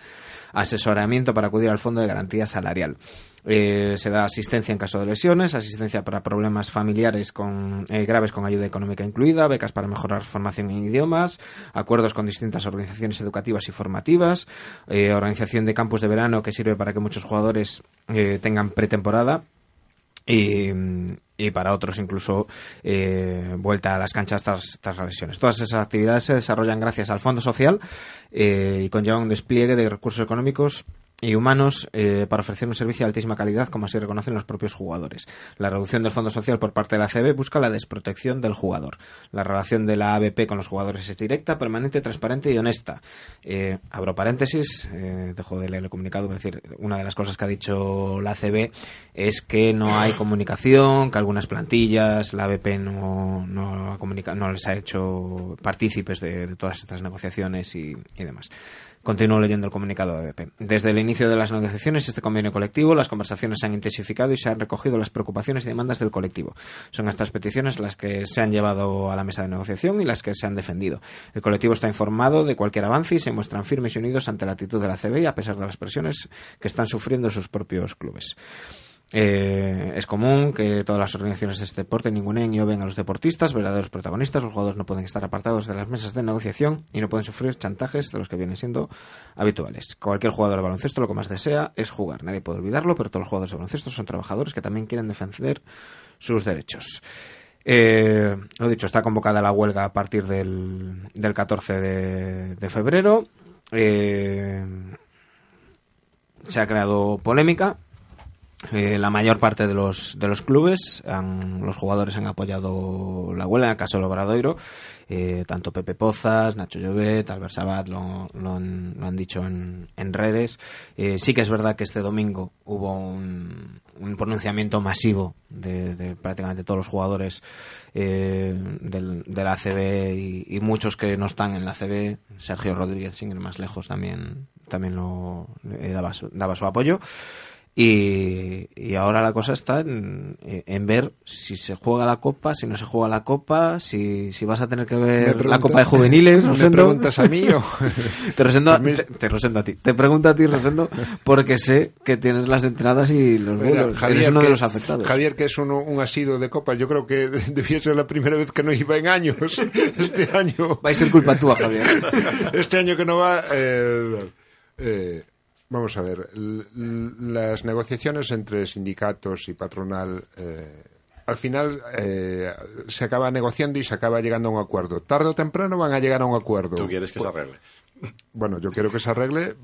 Speaker 2: asesoramiento para acudir al fondo de garantía salarial. Eh, se da asistencia en caso de lesiones, asistencia para problemas familiares con, eh, graves con ayuda económica incluida, becas para mejorar formación en idiomas, acuerdos con distintas organizaciones educativas y formativas, eh, organización de campus de verano que sirve para que muchos jugadores eh, tengan pretemporada. Y, para otros incluso eh, vuelta a las canchas tras, tras las lesiones. Todas esas actividades se desarrollan gracias al Fondo Social eh, y conllevan un despliegue de recursos económicos y humanos eh, para ofrecer un servicio de altísima calidad, como así reconocen los propios jugadores. La reducción del fondo social por parte de la CB busca la desprotección del jugador. La relación de la ABP con los jugadores es directa, permanente, transparente y honesta. Eh, abro paréntesis, eh, dejo de leer el comunicado, es decir, una de las cosas que ha dicho la CB es que no hay comunicación, que algunas plantillas, la ABP no, no, no les ha hecho partícipes de, todas estas negociaciones y, y demás. Continúo leyendo el comunicado de BP. Desde el inicio de las negociaciones, este convenio colectivo, las conversaciones se han intensificado y se han recogido las preocupaciones y demandas del colectivo. Son estas peticiones las que se han llevado a la mesa de negociación y las que se han defendido. El colectivo está informado de cualquier avance y se muestran firmes y unidos ante la actitud de la CBI a pesar de las presiones que están sufriendo sus propios clubes. Eh, es común que todas las organizaciones de este deporte ningunen y ven a los deportistas, verdaderos protagonistas. Los jugadores no pueden estar apartados de las mesas de negociación y no pueden sufrir chantajes de los que vienen siendo habituales. Cualquier jugador de baloncesto lo que más desea es jugar. Nadie puede olvidarlo, pero todos los jugadores de baloncesto son trabajadores que también quieren defender sus derechos. Eh, lo dicho, está convocada la huelga a partir del, del 14 de, febrero. Eh, se ha creado polémica eh, la mayor parte de los, de los clubes, los jugadores han apoyado la huelga, en el caso del Obradoiro, eh, tanto Pepe Pozas, Nacho Llobet, Albert Sabat lo, lo, han, dicho en, en redes. Eh, sí que es verdad que este domingo hubo un, un pronunciamiento masivo de, prácticamente todos los jugadores del, de la ACB y, muchos que no están en la ACB. Sergio Rodríguez, sin ir más lejos, también, también lo, daba, daba su apoyo. Y, y, ahora la cosa está en, en, ver si se juega la Copa, si no se juega la Copa, si, si vas a tener que ver la Copa de Juveniles.
Speaker 5: ¿Me preguntas a mí o...?
Speaker 2: te, Rosendo, te, te, Rosendo a ti. Te pregunto a ti, Rosendo, porque sé que tienes las entradas y los vuelos. Javier, Eres uno de los afectados.
Speaker 5: Javier, que es uno, un asido de Copa, yo creo que debía ser la primera vez que no iba en años. Este año...
Speaker 2: Va a ser culpa tuya, Javier.
Speaker 5: Este año que no va... Eh, eh, Vamos a ver, las negociaciones entre sindicatos y patronal eh, al final eh, se acaba negociando y se acaba llegando a un acuerdo. Tarde o temprano van a llegar a un acuerdo.
Speaker 6: ¿Tú quieres que se arregle?
Speaker 5: Bueno, yo quiero que se arregle.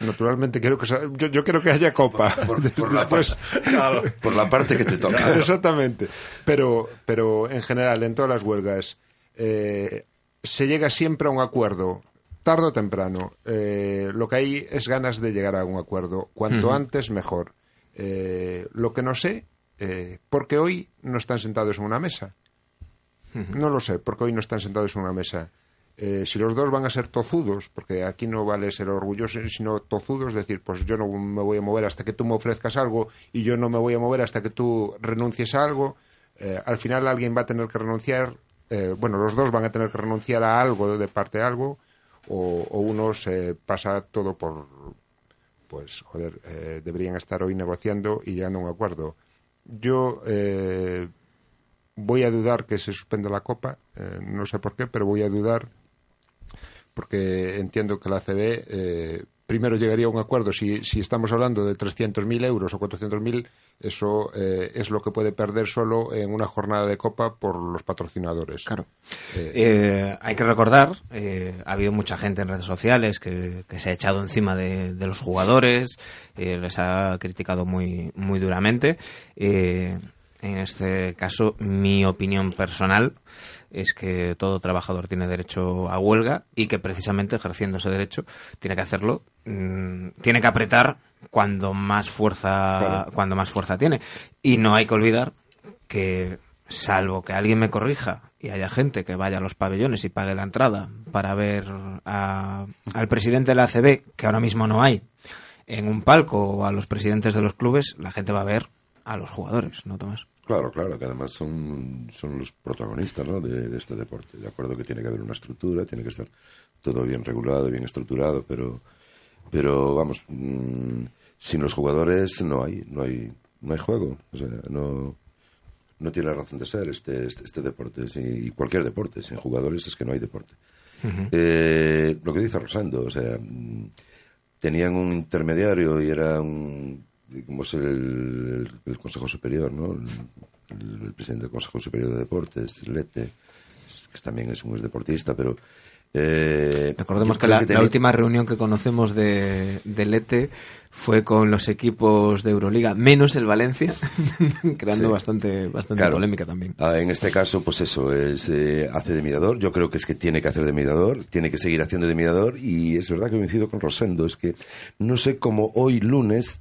Speaker 5: Naturalmente quiero que se, yo, yo quiero que haya copa.
Speaker 3: Por, la, pues, por la parte que te toca.
Speaker 5: Exactamente. Pero, pero en general, en todas las huelgas, eh, se llega siempre a un acuerdo tarde o temprano, eh, lo que hay es ganas de llegar a un acuerdo. Cuanto antes, mejor. Eh, lo que no sé, eh, porque hoy no están sentados en una mesa. No lo sé, porque hoy no están sentados en una mesa. si los dos van a ser tozudos, porque aquí no vale ser orgullosos, sino tozudos, decir, pues yo no me voy a mover hasta que tú me ofrezcas algo y yo no me voy a mover hasta que tú renuncies a algo, al final alguien va a tener que renunciar, bueno, los dos van a tener que renunciar a algo de parte de algo, o, uno se pasa todo por, pues, joder, eh, deberían estar hoy negociando y llegando a un acuerdo. Yo eh, voy a dudar que se suspenda la Copa, eh, no sé por qué, pero voy a dudar porque entiendo que la CB primero llegaría a un acuerdo. Si, si estamos hablando de 300.000 euros o 400.000, eso eh, es lo que puede perder solo en una jornada de Copa por los patrocinadores.
Speaker 2: Claro. Eh, eh, hay que recordar, ha habido mucha gente en redes sociales que, se ha echado encima de, los jugadores, les ha criticado muy, muy duramente. en este caso, mi opinión personal es que todo trabajador tiene derecho a huelga y que precisamente ejerciendo ese derecho tiene que hacerlo, mm, tiene que apretar cuando más fuerza cuando más fuerza tiene y no hay que olvidar que salvo que alguien me corrija y haya gente que vaya a los pabellones y pague la entrada para ver al presidente de la ACB, que ahora mismo no hay, en un palco o a los presidentes de los clubes, la gente va a ver a los jugadores, ¿no, Tomás?
Speaker 3: Claro, claro, que además son, son los protagonistas ¿no? de, este deporte. De acuerdo que tiene que haber una estructura, tiene que estar todo bien regulado, bien estructurado, pero, pero vamos, mm, sin los jugadores no hay, no hay, no hay juego. O sea, no, no tiene razón de ser este, este, este deporte, y cualquier deporte. Sin jugadores es que no hay deporte. Eh, lo que dice Rosando, o sea, mm, tenían un intermediario y era un como es el, Consejo Superior, ¿no? El, presidente del Consejo Superior de Deportes, Lete, que también es un deportista, pero
Speaker 2: Eh, Recordemos que la, última reunión que conocemos de, de Lete fue con los equipos de Euroliga, menos el Valencia, creando bastante, bastante polémica también.
Speaker 3: Ah, en este caso, pues eso, es, eh, hace de mediador. Yo creo que es que tiene que hacer de mediador, tiene que seguir haciendo de mediador. Y es verdad que coincido con Rosendo, es que no sé cómo hoy lunes,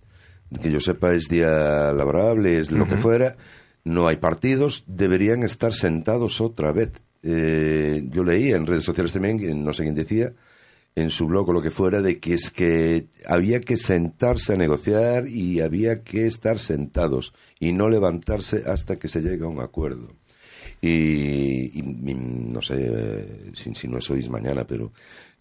Speaker 3: que yo sepa es día laborable, es lo que fuera, no hay partidos, deberían estar sentados otra vez. Eh, yo leí en redes sociales también, no sé quién decía, en su blog o lo que fuera, de que es que había que sentarse a negociar y había que estar sentados y no levantarse hasta que se llegue a un acuerdo. Y, no sé si, si, no es hoy mañana, pero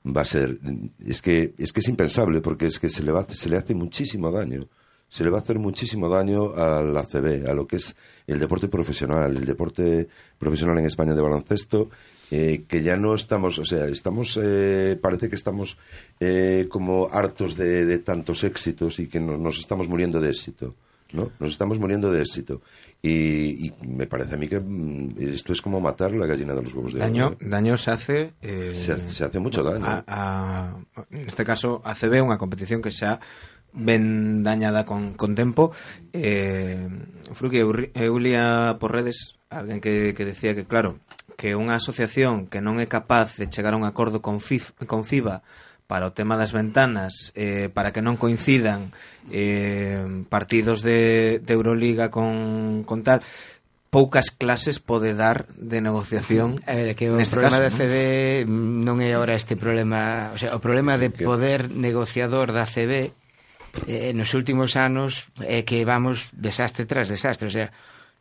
Speaker 3: va a ser es que es que es impensable porque es que se le va se le hace muchísimo daño se le va a hacer muchísimo daño a la CB, a lo que es el deporte profesional, el deporte profesional en España de baloncesto eh, que ya no estamos, o sea, estamos, eh, parece que estamos eh, como hartos de, tantos éxitos y que nos estamos muriendo de éxito. ¿no? Nos estamos muriendo de éxito. Y, me parece a mí que mm, esto es como matar la gallina de los huevos de
Speaker 2: daño, oro. Daño se hace...
Speaker 3: se, hace mucho daño.
Speaker 2: en este caso, ACB, una competición que se ha ben dañada con, con tempo eh, Fruki Eulia por redes alguén que, que decía que claro que unha asociación que non é capaz de chegar a un acordo con, FIF, con FIBA para o tema das ventanas eh, para que non coincidan eh, partidos de, de Euroliga con, con tal poucas clases pode dar de negociación.
Speaker 4: A ver, que o problema caso, da CB non? non é agora este problema, o sea, o problema de poder negociador da CB eh, nos últimos anos é eh, que vamos desastre tras desastre, o sea,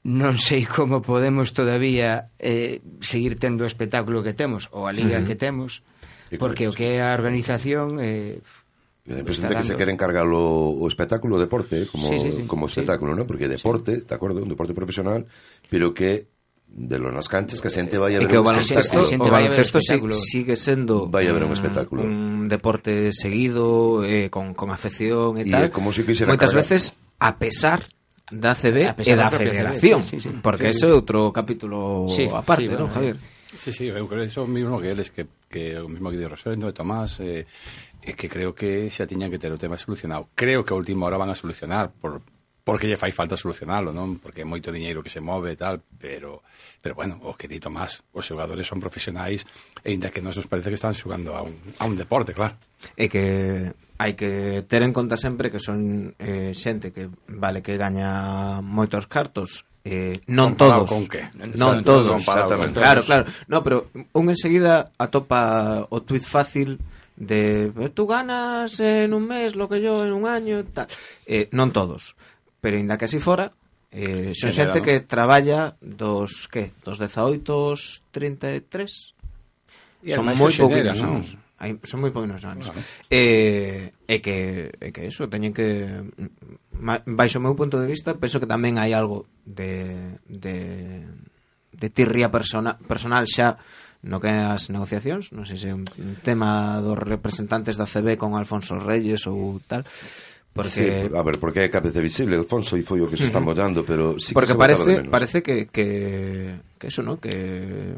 Speaker 4: non sei como podemos todavía eh, seguir tendo o espectáculo que temos ou a liga sí. que temos porque o que é a organización eh,
Speaker 3: Me da que se queren cargar o, o espectáculo o deporte eh, como, sí, sí, sí, como espectáculo, sí. ¿no? Porque deporte, sí. de acordo, un deporte profesional, pero que de lo nas canchas que a xente vai a ver e
Speaker 2: que o baloncesto, o baloncesto si, sigue sendo
Speaker 3: vai a ver un, espectáculo.
Speaker 2: un deporte seguido eh, con, con afección e,
Speaker 3: e
Speaker 2: tal.
Speaker 3: Eh, como si
Speaker 2: moitas
Speaker 3: cagar.
Speaker 2: veces a pesar da CB e da, federación sí, sí, sí, porque sí, ese é outro capítulo sí, aparte, sí, non, Javier?
Speaker 6: Sí, sí, eu creo eso mismo que eles que, que o mismo que di Rosendo e Tomás eh, que creo que xa tiñan que ter o tema solucionado. Creo que a última hora van a solucionar por, porque lle fai falta solucionalo, non? Porque é moito diñeiro que se move e tal, pero pero bueno, o que dito máis, os xogadores son profesionais, e inda que nos nos parece que están xogando a un, a un deporte, claro.
Speaker 2: E que hai que ter en conta sempre que son eh, xente que vale que gaña moitos cartos Eh, non
Speaker 6: Comparado
Speaker 2: todos
Speaker 6: con que?
Speaker 2: non todos claro, claro, no, pero un enseguida atopa o tuit fácil de eh, tú ganas en un mes lo que yo en un año tal. Eh, non todos pero aínda que así fora, eh, son xente que traballa dos, que? Dos 18 33. E son moi pouquinos anos. Hai, son moi pouquinos anos. Vale. Eh, e que, e que eso, teñen que... Baixo o meu punto de vista, penso que tamén hai algo de, de, de tirría persona, personal xa no que as negociacións, non sei se é un tema dos representantes da CB con Alfonso Reyes ou tal,
Speaker 3: Porque... Sí, a ver, porque é cabeza visible, Alfonso, e foi o que se está mollando, pero sí
Speaker 2: porque
Speaker 3: que
Speaker 2: parece, parece que, que, que eso, ¿no? Que...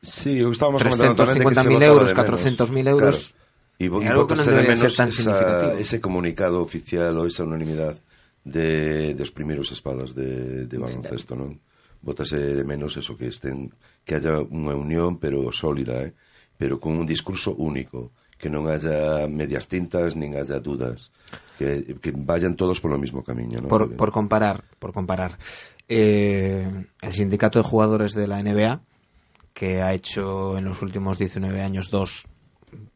Speaker 3: Sí, o que estábamos
Speaker 2: 350.000 euros, 400.000 euros... Claro.
Speaker 3: E, e algo que non de menos ser tan esa, significativo. ese comunicado oficial ou esa unanimidade de, de os primeiros espadas de, de baloncesto, non? Botase de menos eso que estén que haya unha unión pero sólida, eh? pero con un discurso único, que non haya medias tintas nin haya dudas. Que, que vayan todos por lo mismo camino. ¿no?
Speaker 2: Por, por comparar, por comparar. Eh, el sindicato de jugadores de la NBA, que ha hecho en los últimos 19 años dos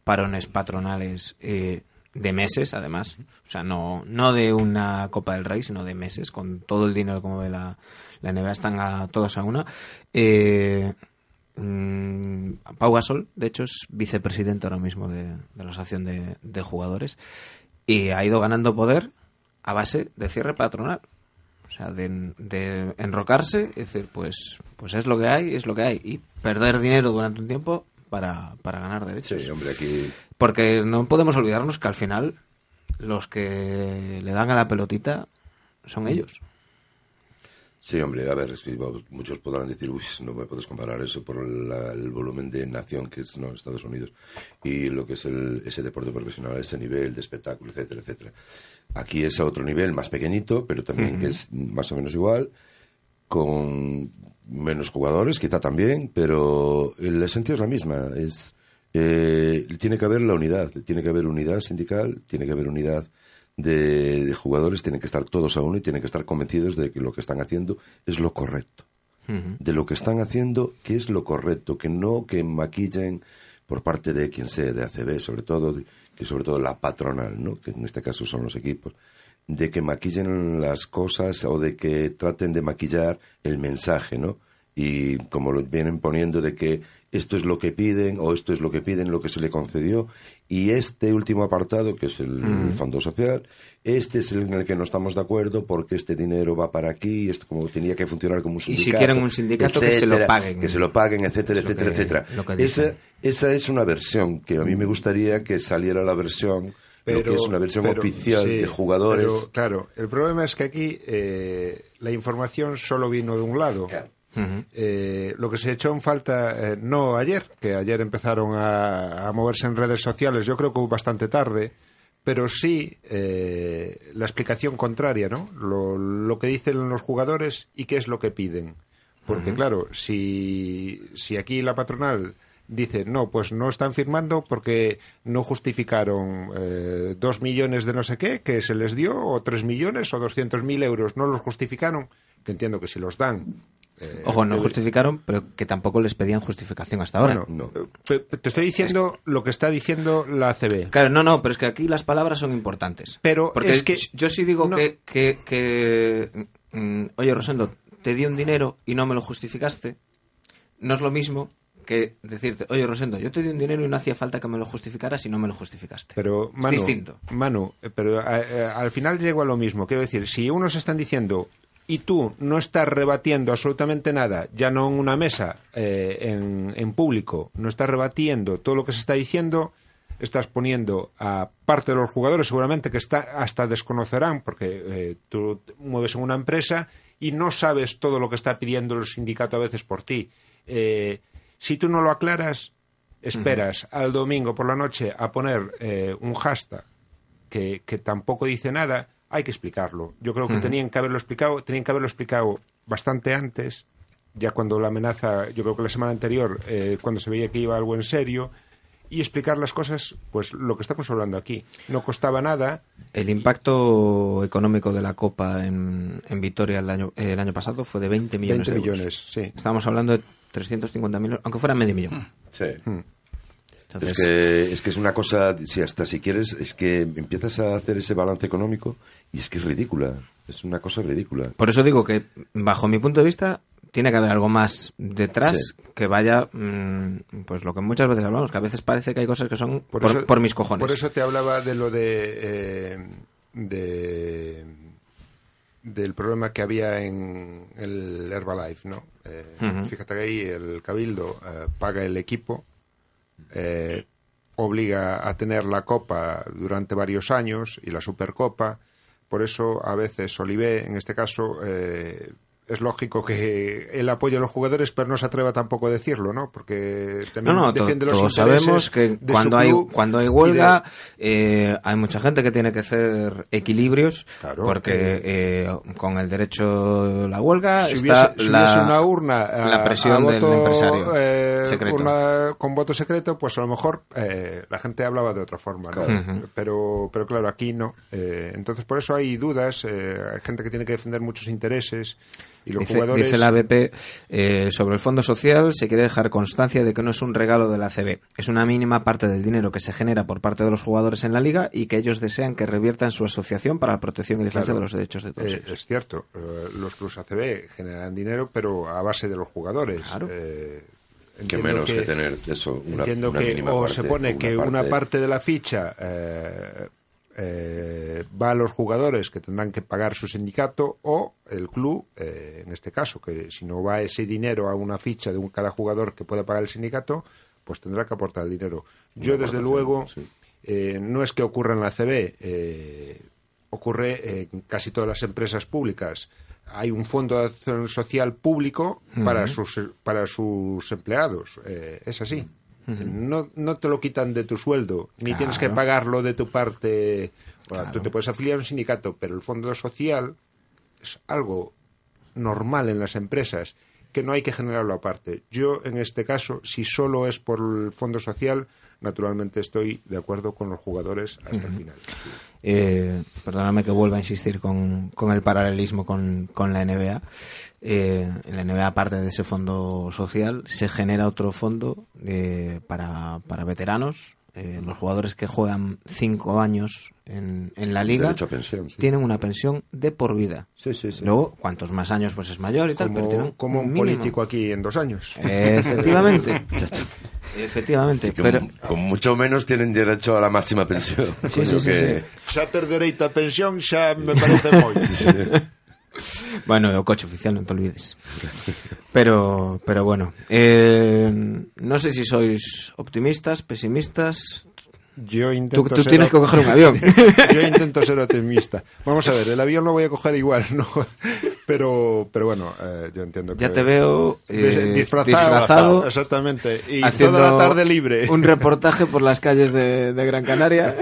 Speaker 2: parones patronales eh, de meses, además. O sea, no, no de una Copa del Rey, sino de meses, con todo el dinero como ve la, la NBA, están a, todos a una. Eh, mmm, Pau Gasol, de hecho, es vicepresidente ahora mismo de, de la Asociación de, de Jugadores y ha ido ganando poder a base de cierre patronal. O sea, de, de enrocarse y decir, pues, pues es lo que hay, es lo que hay. Y perder dinero durante un tiempo para, para ganar derechos.
Speaker 3: Sí, hombre, aquí...
Speaker 2: Porque no podemos olvidarnos que al final los que le dan a la pelotita son ellos.
Speaker 3: Sí, hombre, a ver, muchos podrán decir, uy, no me puedes comparar eso por el volumen de nación que es no, Estados Unidos y lo que es el, ese deporte profesional ese nivel de espectáculo, etcétera, etcétera. Aquí es a otro nivel, más pequeñito, pero también es más o menos igual, con menos jugadores, quizá también, pero la esencia es la misma. Es, eh, tiene que haber la unidad, tiene que haber unidad sindical, tiene que haber unidad de, jugadores tienen que estar todos a uno y tienen que estar convencidos de que lo que están haciendo es lo correcto. De lo que están haciendo, que es lo correcto, que no que maquillen por parte de quien sea, de ACB, sobre todo, que sobre todo la patronal, ¿no? que en este caso son los equipos, de que maquillen las cosas o de que traten de maquillar el mensaje, ¿no? Y como lo vienen poniendo de que esto es lo que piden o esto es lo que piden, lo que se le concedió. Y este último apartado, que es el, mm. Fondo Social, este es el en el que no estamos de acuerdo porque este dinero va para aquí, esto como tenía que funcionar como un sindicato.
Speaker 2: Y si quieren un sindicato, que se lo paguen.
Speaker 3: Que se lo paguen, etcétera, etcétera, etcétera. Esa, esa es una versión que a mí me gustaría que saliera la versión pero, que es una versión oficial de jugadores.
Speaker 5: claro, el problema es que aquí eh, la información solo vino de un lado. Eh, lo que se echó en falta, eh, no ayer, que ayer empezaron a, moverse en redes sociales, yo creo que bastante tarde, pero sí eh, la explicación contraria, ¿no? Lo, que dicen los jugadores y qué es lo que piden. Porque, claro, si, si aquí la patronal dice, no, pues no están firmando porque no justificaron dos millones de no sé qué que se les dio, o tres millones, o doscientos mil euros, no los justificaron, que entiendo que si los dan
Speaker 2: eh, Ojo, no justificaron, pero que tampoco les pedían justificación hasta ahora.
Speaker 5: no. Te, estoy diciendo lo que está diciendo la ACB.
Speaker 2: Claro, no, no, pero es que aquí las palabras son importantes.
Speaker 5: Pero
Speaker 2: Porque
Speaker 5: es que
Speaker 2: yo sí digo que, que, mm, oye, Rosendo, te di un dinero y no me lo justificaste. No es lo mismo que decirte, oye, Rosendo, yo te di un dinero y no hacía falta que me lo justificaras y no me lo justificaste.
Speaker 5: Pero,
Speaker 2: es distinto.
Speaker 5: Manu, eh, pero eh, al final llego a lo mismo. Quiero decir, si unos están diciendo, y tú no estás rebatiendo absolutamente nada, ya no en una mesa, eh, en, público, no estás rebatiendo todo lo que se está diciendo, estás poniendo a parte de los jugadores, seguramente que está, hasta desconocerán, porque eh, tú mueves en una empresa y no sabes todo lo que está pidiendo el sindicato a veces por ti. Eh, si tú no lo aclaras, esperas al domingo por la noche a poner un hashtag que, que tampoco dice nada, hay que explicarlo. Yo creo que tenían que haberlo explicado, tenían que haberlo explicado bastante antes, ya cuando la amenaza, yo creo que la semana anterior, eh, cuando se veía que iba algo en serio, y explicar las cosas, pues lo que estamos hablando aquí. No costaba nada.
Speaker 2: El impacto económico de la Copa en, en Vitoria el año, el año pasado fue de 20 millones
Speaker 5: 20
Speaker 2: de
Speaker 5: euros. millones, sí.
Speaker 2: Estamos hablando de 350 millones, aunque fuera medio millón.
Speaker 3: Sí. Mm. Es, que, es que es una cosa, si hasta si quieres, es que empiezas a hacer ese balance económico y es que es ridícula. Es una cosa ridícula.
Speaker 2: Por eso digo que, bajo mi punto de vista, tiene que haber algo más detrás que vaya, mm, pues lo que muchas veces hablamos, que a veces parece que hay cosas que son por, mis cojones.
Speaker 5: Por eso te hablaba de lo de, eh, de del problema que había en el Herbalife, ¿no? Eh, fíjate que ahí el cabildo eh, paga el equipo eh, obliga a tener la Copa durante varios años y la Supercopa. Por eso, a veces, Olivé, en este caso, eh, es lógico que él apoye a los jugadores, pero no se atreva tampoco a decirlo, ¿no? Porque también defiende los todos
Speaker 2: sabemos que cuando hay cuando hay huelga eh, hay mucha gente que tiene que hacer equilibrios, porque eh, con el derecho a la huelga
Speaker 5: si
Speaker 2: está
Speaker 5: la, una urna
Speaker 2: la presión del empresario
Speaker 5: eh, con voto secreto, pues a lo mejor la gente hablaba de otra forma, ¿no? Pero pero claro aquí no. entonces por eso hay dudas, hay gente que tiene que defender muchos intereses
Speaker 2: dice, la ABP, eh, sobre el Fondo Social se quiere dejar constancia de que no es un regalo de la CB, es una mínima parte del dinero que se genera por parte de los jugadores en la liga y que ellos desean que revierta en su asociación para la protección y defensa de los derechos de todos.
Speaker 5: Eh, es cierto, eh, los clubes ACB generan dinero, pero a base de los jugadores.
Speaker 2: Claro.
Speaker 3: que menos que, tener eso, una,
Speaker 5: entiendo que o se pone que una parte de la ficha eh, va a los jugadores que tendrán que pagar su sindicato o el club, eh, en este caso, que si no va ese dinero a una ficha de un, cada jugador que pueda pagar el sindicato, pues tendrá que aportar el dinero. Yo, desde luego, eh, no es que ocurra en la CB, ocurre en casi todas las empresas públicas. hay un fondo de acción social público para sus para sus empleados. Eh, es así. No, no te lo quitan de tu sueldo, ni tienes que pagarlo de tu parte. Tú te puedes afiliar a un sindicato, pero el fondo social es algo normal en las empresas que no hay que generarlo aparte. Yo, en este caso, si solo es por el fondo social, naturalmente estoy de acuerdo con los jugadores hasta el final.
Speaker 2: Eh, perdóname que vuelva a insistir con, con el paralelismo con, con la NBA. Eh, en la NBA, aparte de ese fondo social, se genera otro fondo eh, para, para veteranos, eh, los jugadores que juegan cinco años en, en la liga
Speaker 3: Derecho a pensión, sí.
Speaker 2: tienen una pensión de por vida.
Speaker 3: Sí, sí, sí.
Speaker 2: Luego, cuantos más años, pues es mayor y tal, pero tienen
Speaker 5: Como, como un político aquí en dos años.
Speaker 2: Efectivamente. Efectivamente.
Speaker 3: Que
Speaker 2: pero,
Speaker 3: con, con mucho menos tienen derecho a la máxima pensión.
Speaker 2: Sí,
Speaker 3: Coño,
Speaker 2: sí, sí,
Speaker 3: que-
Speaker 5: Xa ter dereito a pensión xa me parece moi.
Speaker 2: Bueno, o coche oficial, no te olvides. Pero, pero bueno, eh, no sé si sois optimistas, pesimistas.
Speaker 5: Yo intento
Speaker 2: Tú, tú
Speaker 5: ser
Speaker 2: tienes que coger un avión.
Speaker 5: Yo intento ser optimista. Vamos a ver, el avión lo voy a coger igual, ¿no? Pero, pero bueno, eh, yo entiendo que...
Speaker 2: Ya te veo eh,
Speaker 5: Dis- disfrazado,
Speaker 2: disfrazado,
Speaker 5: Exactamente. Y
Speaker 2: haciendo
Speaker 5: toda la tarde libre.
Speaker 2: un reportaje por las calles de, de Gran Canaria.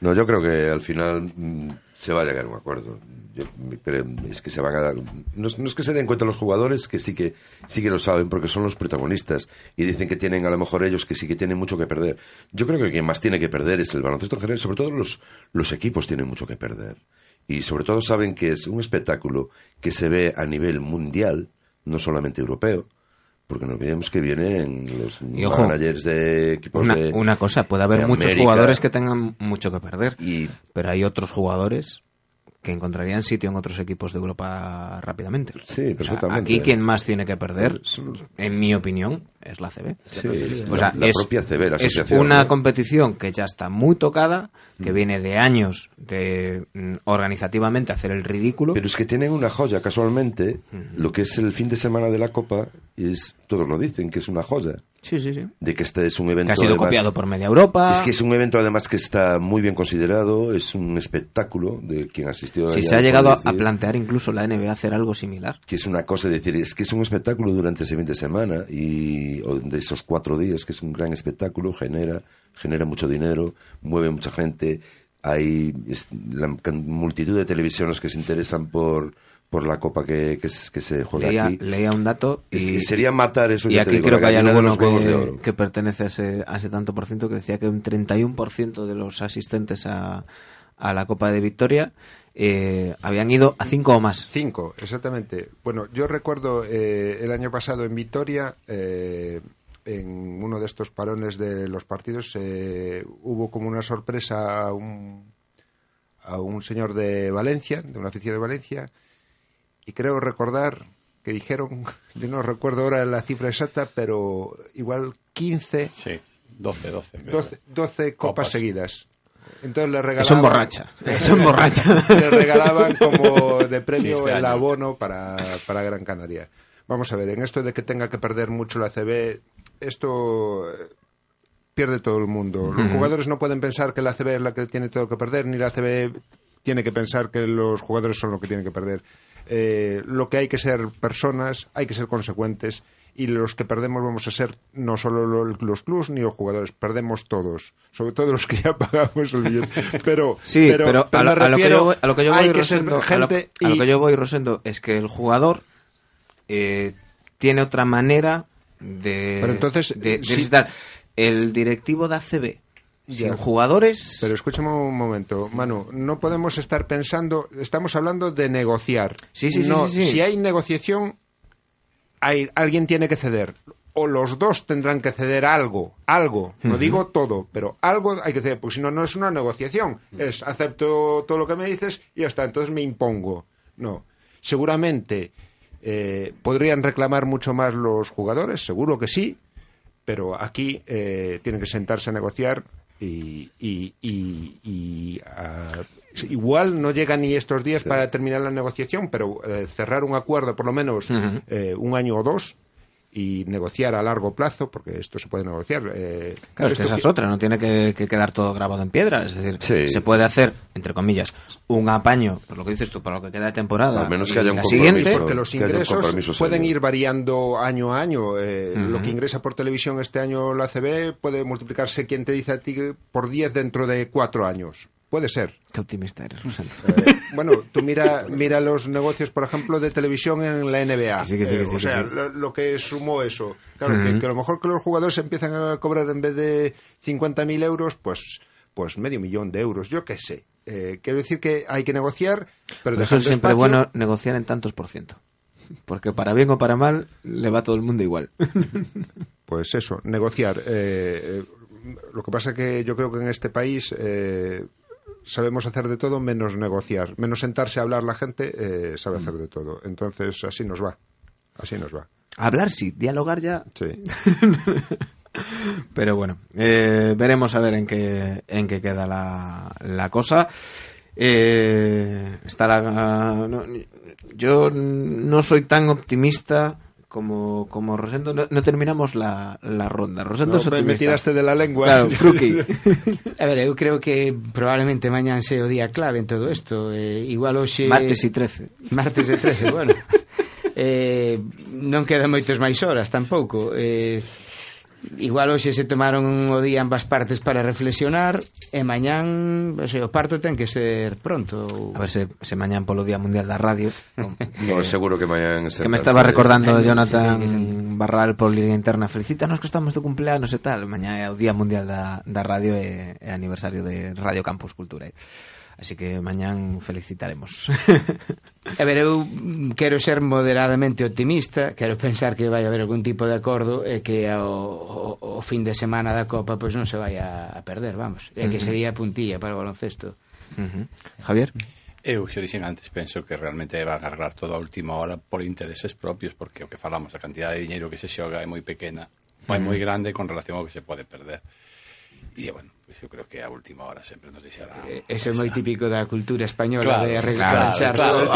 Speaker 3: No, yo creo que al final mm, se va a llegar a un acuerdo. Yo- pero es que se van a dar. No es, que se den cuenta los jugadores, que sí que sí que lo saben, porque son los protagonistas. Y dicen que tienen, a lo mejor ellos, que sí que tienen mucho que perder. Yo creo que quien más tiene que perder es el baloncesto en general. Sobre todo los, los equipos tienen mucho que perder. Y sobre todo saben que es un espectáculo que se ve a nivel mundial, no solamente europeo. Porque no olvidemos que vienen los
Speaker 2: Y ojo,
Speaker 3: managers de equipos
Speaker 2: Una,
Speaker 3: de.
Speaker 2: una cosa, puede haber muchos
Speaker 3: América.
Speaker 2: jugadores que tengan mucho que perder,
Speaker 3: Y
Speaker 2: pero hay otros jugadores que encontrarían sitio en otros equipos de Europa rápidamente.
Speaker 3: Sí,
Speaker 2: O sea,
Speaker 3: perfectamente.
Speaker 2: aquí quien más tiene que perder, en mi opinión, es la CB.
Speaker 3: Sí,
Speaker 2: O
Speaker 3: la-
Speaker 2: sea,
Speaker 3: la
Speaker 2: es,
Speaker 3: propia CB, la
Speaker 2: es
Speaker 3: asociación,
Speaker 2: una
Speaker 3: ¿no?
Speaker 2: competición que ya está muy tocada,
Speaker 3: Mm.
Speaker 2: que viene de años de mm, organizativamente hacer el ridículo.
Speaker 3: Pero es que tienen una joya, casualmente, lo que es el fin de semana de la Copa, es todos lo dicen, que es una joya.
Speaker 2: Sí, sí, sí.
Speaker 3: De que este es un evento.
Speaker 2: Que ha sido
Speaker 3: además-
Speaker 2: copiado por media Europa.
Speaker 3: Es que es un evento, además, que está muy bien considerado, es un espectáculo de quien asistió
Speaker 2: Si
Speaker 3: allá,
Speaker 2: se ha llegado a,
Speaker 3: puede
Speaker 2: a
Speaker 3: decir
Speaker 2: plantear incluso la NBA hacer algo similar.
Speaker 3: Que es una cosa de decir, es que es un espectáculo durante ese fin de semana y o de esos cuatro días, que es un gran espectáculo, genera, genera mucho dinero, mueve mucha gente. Hay es- la multitud de televisiones que se interesan por, por la copa que, que, se juega
Speaker 2: Leía,
Speaker 3: aquí.
Speaker 2: leía un dato y,
Speaker 3: sería matar eso.
Speaker 2: y
Speaker 3: ya te
Speaker 2: aquí
Speaker 3: digo,
Speaker 2: creo que hay alguno
Speaker 3: los huevos de
Speaker 2: que,
Speaker 3: oro.
Speaker 2: que pertenece a ese, a ese tanto por ciento que decía que un 31% de los asistentes a, a la Copa de Victoria eh, habían ido a cinco o más.
Speaker 5: Cinco, exactamente. Bueno, yo recuerdo eh, el año pasado en Vitoria, eh, en uno de estos parones de los partidos, eh, hubo como una sorpresa a un, a un señor de Valencia, de una oficina de Valencia, y creo recordar que dijeron, yo no recuerdo ahora la cifra exacta, pero igual 15,
Speaker 6: Sí, 12, 12. creo.
Speaker 5: 12, 12 copas,
Speaker 6: Copas.
Speaker 5: seguidas. Entonces le regalaban...
Speaker 2: Eso emborracha. Eso emborracha.
Speaker 5: le regalaban como de premio
Speaker 6: Sí, este
Speaker 5: el
Speaker 6: año.
Speaker 5: abono para, para Gran Canaria. Vamos a ver, en esto de que tenga que perder mucho la CB, esto eh, pierde todo el mundo. Los jugadores no pueden pensar que la CB es la que tiene todo que perder, ni la CB tiene que pensar que los jugadores son los que tienen que perder. Eh, lo que hay que ser personas, hay que ser consecuentes y los que perdemos vamos a ser no solo lo- los clubs ni los jugadores, perdemos todos, sobre todo los que ya pagamos el billete. Pero,
Speaker 2: Sí, pero, a, lo,
Speaker 5: me
Speaker 2: a lo que yo voy, a lo que yo voy, Rosendo, a lo-
Speaker 5: gente
Speaker 2: a lo
Speaker 5: y-
Speaker 2: que yo voy, Rosendo, es que el jugador eh, tiene otra manera de,
Speaker 5: Pero entonces,
Speaker 2: de, de
Speaker 5: sí.
Speaker 2: visitar. El directivo de ACB, sin
Speaker 5: Ya.
Speaker 2: jugadores...
Speaker 5: Pero escúchame un momento, Manu, no podemos estar pensando, estamos hablando de negociar.
Speaker 2: Sí, sí, sí,
Speaker 5: No,
Speaker 2: sí, sí.
Speaker 5: Si hay negociación, hay, alguien tiene que ceder. O los dos tendrán que ceder algo, algo, no digo todo, pero algo hay que ceder, porque si no, no es una negociación. Es acepto todo lo que me dices y ya está, entonces me impongo. No. Seguramente eh, podrían reclamar mucho más los jugadores, seguro que sí, pero aquí eh, tienen que sentarse a negociar y, y- y- y, ah, igual no llegan ni estos días para terminar la negociación, pero eh, cerrar un acuerdo por lo menos eh, un año o dos y negociar a largo plazo, porque esto se puede negociar. Eh,
Speaker 2: claro, es que esa es otra, no tiene que, quedar todo grabado en piedra. Es decir, se puede hacer, entre comillas, un apaño, por lo que dices tú, para lo que queda de temporada.
Speaker 3: Al menos que haya un
Speaker 2: siguiente,
Speaker 5: porque los ingresos pueden ir variando año a año. Eh, lo que ingresa por televisión este año la CB puede multiplicarse, quien te dice a ti, por 10 dentro de cuatro años. Puede ser.
Speaker 2: Qué optimista eres,
Speaker 5: eh, bueno, tú mira, mira los negocios, por ejemplo, de televisión en la NBA.
Speaker 2: Sí, sí,
Speaker 5: eh, o sea, lo, que sumó eso. Claro, que, a lo mejor que los jugadores empiezan a cobrar en vez de 50.000 euros, pues, pues medio millón de euros, yo qué sé. Eh, quiero decir que hay que negociar, pero
Speaker 2: Eso es siempre bueno negociar en tantos por ciento. Porque para bien o para mal le va a todo el mundo igual.
Speaker 5: Pues eso, negociar. lo que pasa que yo creo que en este país sabemos hacer de todo menos negociar, menos sentarse a hablar la gente, eh, sabe hacer de todo. Entonces, así nos va. Así nos va.
Speaker 2: Hablar sí, dialogar ya.
Speaker 5: Sí.
Speaker 2: Pero bueno, eh, veremos a ver en qué, en qué queda la, la cosa. Eh, está la, yo no soy tan optimista como, como Rosendo, no, no terminamos la, la ronda. Rosendo
Speaker 5: no, me tiraste de la lengua.
Speaker 2: Claro, fruki.
Speaker 4: a ver, eu creo que probablemente mañan sea o día clave en todo isto. Eh, igual hoxe...
Speaker 2: Martes e 13.
Speaker 4: Martes e 13, bueno. eh, non quedan moitos máis horas tampouco. Eh, Igual hoxe se tomaron o día ambas partes para reflexionar e mañán, o, sea, o parto ten que ser pronto. Ou...
Speaker 2: A ver se, se mañán polo Día Mundial da Radio.
Speaker 3: no, seguro que mañán se
Speaker 2: Que me estaba recordando de Jonathan sí. Barral por línea interna, felicítanos que estamos de cumpleanos e tal. Mañá é o Día Mundial da, da Radio e, e aniversario de Radio Campus Cultura. Eh. Así que mañán felicitaremos.
Speaker 4: a ver, eu quero ser moderadamente optimista, quero pensar que vai haber algún tipo de acordo e que ao, ao, ao fin de semana da Copa pois non se vai a, a perder, vamos. É que sería puntilla para o baloncesto.
Speaker 2: Uh -huh. Javier?
Speaker 6: Eu xo dixen antes, penso que realmente vai a agarrar toda a última hora por intereses propios, porque o que falamos, a cantidad de dinheiro que se xoga é moi pequena, ou é moi grande con relación ao que se pode perder. E, bueno, Eu creo que a última hora sempre nos deixará...
Speaker 4: Eh, eso é moi típico da cultura española claro, de arreglar
Speaker 2: claro,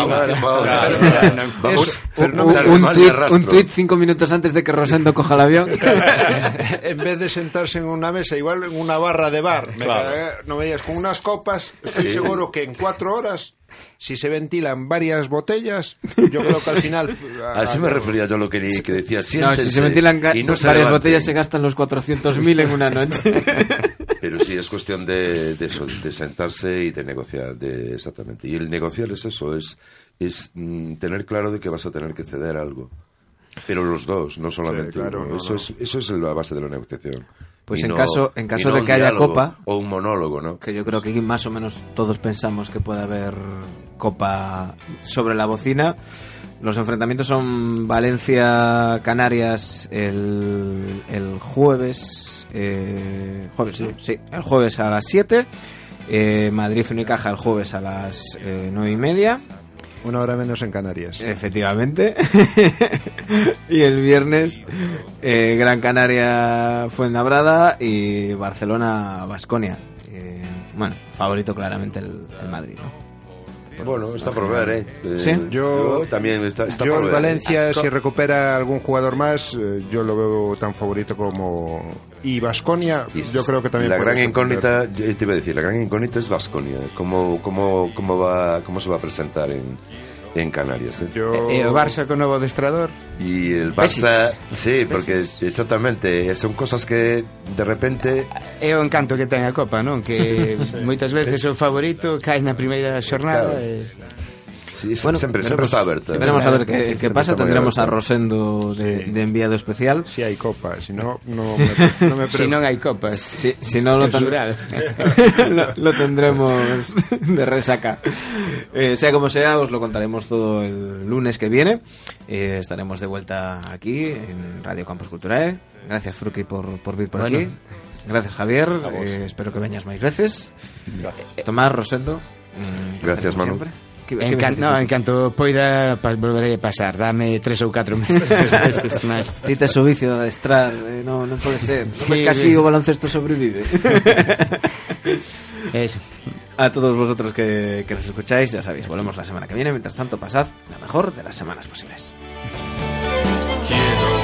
Speaker 2: Un tuit cinco minutos antes de que Rosendo coja el avión.
Speaker 5: en vez de sentarse en una mesa, igual en una barra de bar, claro. me, eh, no veías con unas copas, estoy sí. seguro que en cuatro horas si se ventilan varias botellas, yo creo que al final...
Speaker 3: Así me refería yo a lo que, que decía,
Speaker 2: No, si se ventilan y no varias botellas se gastan los 400.000 en una noche.
Speaker 3: Pero sí, es cuestión de, de, eso, de sentarse y de negociar, de, exactamente. Y el negociar es eso, es, es mm, tener claro de que vas a tener que ceder algo. Pero los dos, no solamente uno. eso, Es, eso es la base de la negociación.
Speaker 2: Pues en caso, en caso de que haya copa.
Speaker 3: O un monólogo, ¿no?
Speaker 2: Que yo creo que más o menos todos pensamos que puede haber copa sobre la bocina. Los enfrentamientos son Valencia-Canarias el, el jueves. Eh, jueves, sí. el jueves a las 7. Eh, Madrid-Unicaja el jueves a las eh, 9 y media.
Speaker 5: Una hora menos en Canarias.
Speaker 2: Efectivamente. y el viernes, eh, Gran Canaria fue en Labrada y Barcelona Basconia. Eh, bueno, favorito claramente el, el Madrid, ¿no?
Speaker 3: Bueno, está por ver, ¿eh?
Speaker 2: eh ¿Sí?
Speaker 5: Yo,
Speaker 3: también está, está
Speaker 5: yo Valencia, si recupera algún jugador más, eh, yo lo veo tan favorito como... Y Vasconia, yo creo que también...
Speaker 3: La gran incógnita, te iba a decir, la gran incógnita es Vasconia. ¿Cómo, cómo, cómo, va, ¿Cómo se va a presentar en, en Canarias. ¿eh?
Speaker 4: Yo... Eh, e, e o Barça con novo adestrador?
Speaker 3: E el Barça, sí, porque exactamente, eh, son cosas que de repente
Speaker 4: É o encanto que ten a Copa, non? Que sí. moitas veces o favorito cae na primeira xornada claro. e...
Speaker 3: Sí, bueno, siempre, siempre está abierto.
Speaker 2: Veremos a ver qué, qué pasa. Tendremos a Rosendo de, sí. de, enviado especial.
Speaker 5: Si hay copa, si no, no me, no me
Speaker 4: Si no hay copas.
Speaker 2: Si, si no lo, ten... lo, lo, tendremos de resaca. Eh, sea como sea, os lo contaremos todo el lunes que viene. Eh, estaremos de vuelta aquí en Radio Campus Culturae. Gracias, Fruki, por, por vir por bueno. aquí. Gracias, Javier. Eh, espero que veñas máis veces.
Speaker 3: Gracias.
Speaker 2: Tomás, Rosendo.
Speaker 3: Mm, Gracias, Manu. Siempre.
Speaker 4: Que, en, can, no, en canto poida pa, volverei a pasar. Dame tres ou catro meses, meses máis
Speaker 2: Tita su vicio de adestrar eh, Non no pode ser. Sí, Es que así o baloncesto sobrevive.
Speaker 4: Eso.
Speaker 2: A todos vosotros que, que nos escucháis Ya sabéis, volvemos la semana que viene. Mientras tanto, pasad la mejor de las semanas posibles. Quiero